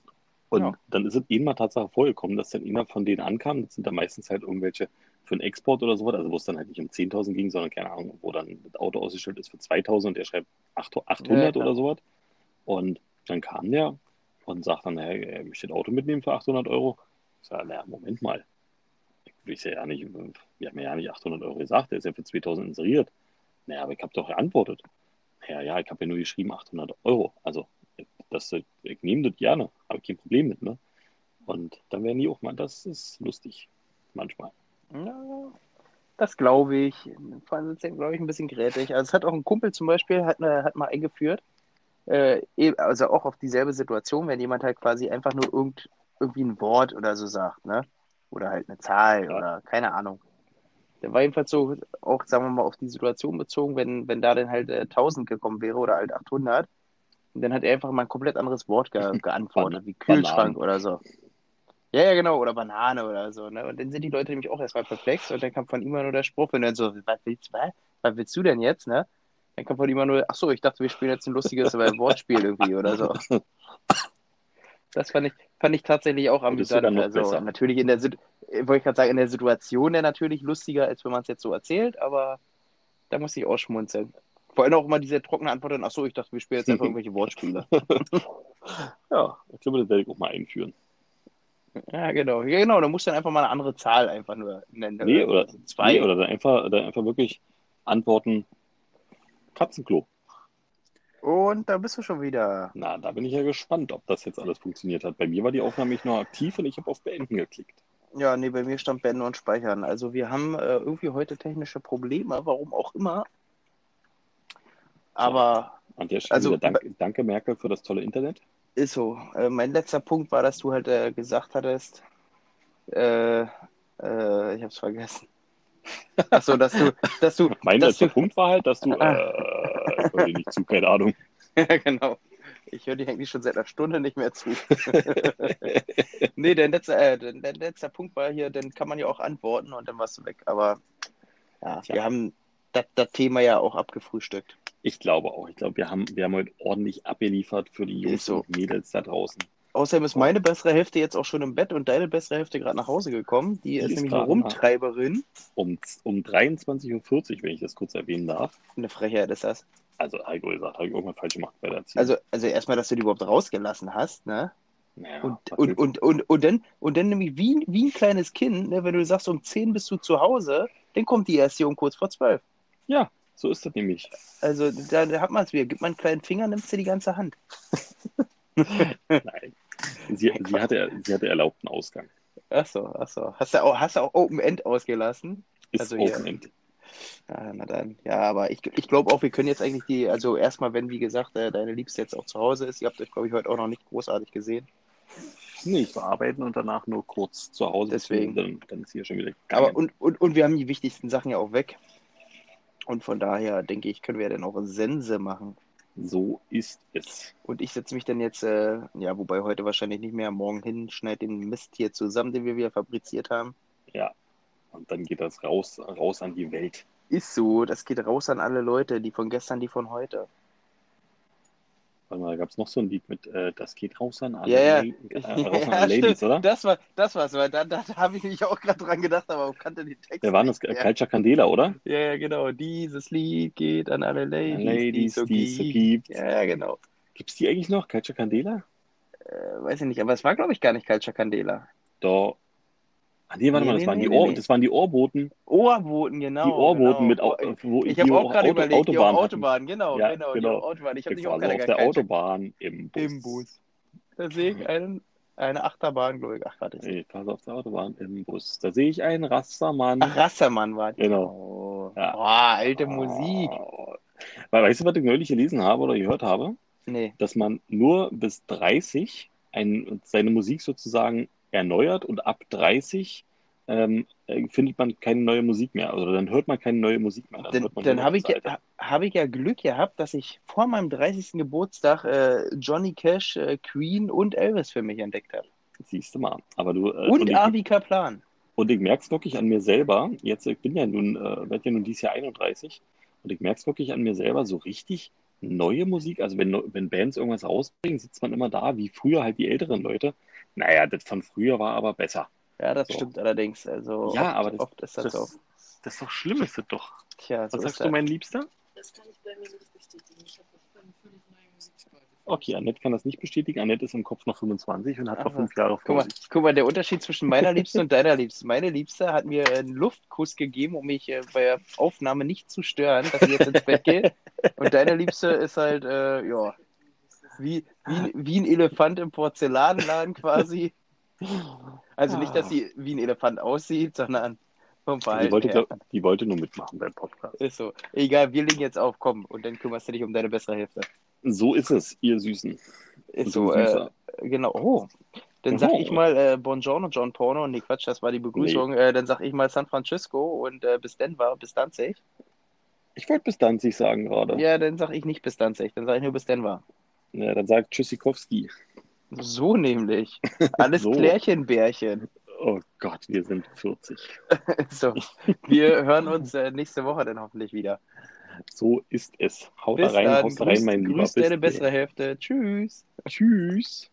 Und Ja. dann ist es eben mal Tatsache vorgekommen, dass dann einer von denen ankam. Das sind dann meistens halt irgendwelche für einen Export oder sowas, also wo es dann halt nicht um 10.000 ging, sondern keine Ahnung, wo dann das Auto ausgestellt ist für 2.000 und der schreibt 800 Ja, oder sowas. Und dann kam der und sagt dann, naja, er möchte das Auto mitnehmen für 800 Euro. Ich sage, naja, Moment mal. Ich ja nicht, wir haben ja nicht 800 Euro gesagt, der ist ja für 2000 inseriert. Naja, aber ich habe doch geantwortet. Naja, ja, ich habe ja nur geschrieben 800 Euro. Also, das, ich nehme das gerne, habe kein Problem mit, ne? Und dann werden die auch mal, das ist lustig, manchmal. Ja, das glaube ich. Vor allem sind sie, glaube ich, ein bisschen grätig. Also es hat auch ein Kumpel zum Beispiel, hat, hat mal eingeführt, äh, eben- also auch auf dieselbe Situation, wenn jemand halt quasi einfach nur irgend, irgendwie ein Wort oder so sagt, ne? Oder halt eine Zahl Ja. oder keine Ahnung. Der war jedenfalls so, auch sagen wir mal, auf die Situation bezogen, wenn, wenn da dann halt äh, 1000 gekommen wäre oder halt 800. Und dann hat er einfach mal ein komplett anderes Wort ge geantwortet, wie Kühlschrank oder so. Ja, ja, genau, oder Banane oder so. Ne? Und dann sind die Leute nämlich auch erstmal perplex und dann kam von ihm nur der Spruch, wenn er so, was willst, was? was willst du denn jetzt, ne? Dann kam von ihm nur, ach so, ich dachte, wir spielen jetzt ein lustiges äh, Wortspiel irgendwie oder so. Das fand ich, fand ich tatsächlich auch amüsant. Also besser. natürlich in der äh, wollte ich gerade sagen, in der Situation der natürlich lustiger, als wenn man es jetzt so erzählt, aber da muss ich auch schmunzeln. Vor allem auch immer diese trockene Antwort, dann, ach so, ich dachte, wir spielen jetzt einfach irgendwelche Wortspiele. Ja, ich glaube, das werde ich auch mal einführen. Ja, genau. Ja, genau, da musst du dann einfach mal eine andere Zahl einfach nur nennen. Nee, oder, Also zwei. nee, oder dann einfach, dann einfach wirklich antworten, Katzenklo. Und da bist du schon wieder. Na, da bin ich ja gespannt, ob das jetzt alles funktioniert hat. Bei mir war die Aufnahme nicht noch aktiv und ich habe auf Beenden geklickt. Ja, nee, bei mir stand Beenden und Speichern. Also wir haben äh, irgendwie heute technische Probleme, warum auch immer. Aber An der Stelle Also, wieder danke, Merkel, für das tolle Internet. ist so. Äh, mein letzter Punkt war, dass du halt äh, gesagt hattest, äh, äh, ich hab's vergessen. Achso, dass du, dass du, Mein dass letzter du, Punkt war halt, dass du, äh, ich höre dir nicht zu, keine Ahnung. ja, genau, Ich höre dir eigentlich schon seit einer Stunde nicht mehr zu. nee, der letzte, äh, der, der letzte Punkt war hier, dann kann man ja auch antworten und dann warst du weg. Aber ja, wir haben das, das Thema ja auch abgefrühstückt. Ich glaube auch. Ich glaube, wir haben, wir haben heute ordentlich abgeliefert für die Jungs so. und Mädels da draußen. Außerdem ist meine bessere Hälfte jetzt auch schon im Bett und deine bessere Hälfte gerade nach Hause gekommen. Die, ist ist nämlich eine Rumtreiberin. Um, um 23.40 Uhr, wenn ich das kurz erwähnen darf. Eine Frechheit ist das. Also, Heiko gesagt, habe ich irgendwann falsch gemacht bei der Erziehung. Also, also erstmal, dass du die überhaupt rausgelassen hast, ne? naja, Und, und, und, und, und, dann, und dann nämlich wie, wie ein kleines Kind, ne, wenn du sagst, um 10 bist du zu Hause, dann kommt die erst hier um kurz vor 12. du? Ja, so ist das nämlich. Also da, da hat man es wieder. Gib mal einen kleinen Finger, nimmst du die ganze Hand. Nein. Sie, sie, hatte, sie hatte erlaubten Ausgang. Achso, achso. Hast du auch, hast du auch Open End ausgelassen? Ist Also Open End. Ja, na dann. Ja, aber ich, ich glaube auch, wir können jetzt eigentlich die, also erstmal, wenn, wie gesagt, äh, deine Liebste jetzt auch zu Hause ist, ihr habt euch, glaube ich, heute auch noch nicht großartig gesehen. Nee, ich war arbeiten und danach nur kurz zu Hause. Deswegen. Dann, dann ist hier schon wieder Aber und, und, und wir haben die wichtigsten Sachen ja auch weg. Und von daher, denke ich, können wir dann auch Sense machen. So ist es. Und ich setze mich dann jetzt, äh, ja, wobei heute wahrscheinlich nicht mehr, morgen hin, schneide den Mist hier zusammen, den wir wieder fabriziert haben. Ja. Und dann geht das raus, raus an die Welt. Ist so, das geht raus an alle Leute, die von gestern, die von heute. Warte mal, da gab es noch so ein Lied mit, äh, das geht raus an alle, Ja, ja. La- äh, raus an Ja, alle Ladies, oder? Das war, das war's, weil da, da, da habe ich nämlich auch gerade dran gedacht, aber kannte den Text. Wer war das? nicht. Culture Candela, oder? Ja, ja, genau. Dieses Lied geht an alle Ladies, Ladies, die die es so gibt. Ja, ja, genau. Gibt's die eigentlich noch? Culture Candela? Äh, weiß ich nicht, aber es war, glaube ich, gar nicht Culture Candela. Da. Ah, nee, warte Nee, mal, das, nee, waren nee, die Ohr, das waren die Ohrboten. Ohrboten, genau. die Ohrboten genau. mit, Au- Oh, wo Ich habe auch gerade Auto, überlegt, Autobahn. Autobahn, genau, Ja, genau, genau. Autobahn. Ich habe Ich dich auch gerade auf der Autobahn im Bus. Im Bus. Da sehe ich einen, eine Achterbahn, glaube ich. Ach, warte. Ich war auf der Autobahn im Bus. Da sehe ich einen Rastermann. Ach, Rassermann war die. Genau. Oh, Ja. Boah, alte Musik. Ah. Weil, weißt du, was ich neulich gelesen habe oder gehört habe? Nee. Dass man nur bis 30 ein, seine Musik sozusagen erneuert und ab 30 ähm, äh, findet man keine neue Musik mehr. Also dann hört man keine neue Musik mehr. Dann, Dann, dann habe ich, ja, hab ich ja Glück gehabt, dass ich vor meinem 30. Geburtstag äh, Johnny Cash, äh, Queen und Elvis für mich entdeckt habe. Siehst du mal. Aber du, äh, Und ich, Avi Kaplan. und ich merke es wirklich an mir selber. Jetzt, ich bin ja nun, äh, werde ja nun dieses Jahr 31 und ich merke es wirklich an mir selber so richtig neue Musik. Also wenn, wenn Bands irgendwas rausbringen, sitzt man immer da, wie früher halt die älteren Leute. Naja, das von früher war aber besser. Ja, das So. stimmt allerdings. Also Ja, oft, aber das- oft ist das, Das, so. das ist doch schlimm, ist das doch. Tja, so Was sagst du, mein Liebster? Das kann ich bei mir nicht bestätigen. Ich habe eine völlig neue Musiksparte. Okay, Annette kann das nicht bestätigen. Annette ist im Kopf noch 25 und hat noch Aha. fünf Jahre Guck vor mal, sich. guck mal, der Unterschied zwischen meiner Liebsten und deiner Liebsten. Meine Liebste hat mir einen Luftkuss gegeben, um mich äh, bei der Aufnahme nicht zu stören, dass sie jetzt ins Bett geht. Und deine Liebste ist halt, äh, ja, wie, wie, wie ein Elefant im Porzellanladen quasi. Also nicht, dass sie wie ein Elefant aussieht, sondern vom Die Verhalten wollte, her. glaub, die wollte nur mitmachen beim Podcast. Ist so. Egal, wir legen jetzt auf, komm. Und dann kümmerst du dich um deine bessere Hälfte. So ist es, ihr Süßen. Ist so, äh, genau. Oh. Dann sag Oh. ich mal äh, Buongiorno, John Porno. Nee, Quatsch, das war die Begrüßung. Äh, dann sag ich mal San Francisco und äh, bis Denver, bis Danzig. Ich wollte bis Danzig sagen gerade. Ja. Ja, dann sag ich nicht bis Danzig, dann sag ich nur bis Denver. Dann sagt Tschüssikowski. So nämlich. Alles So. Klärchenbärchen. Oh Gott, wir sind 40. So, wir hören uns äh, nächste Woche dann hoffentlich wieder. So ist es. Haut Bis rein, haut rein, mein Lieber. grüß deine bessere Hälfte. Tschüss. Tschüss.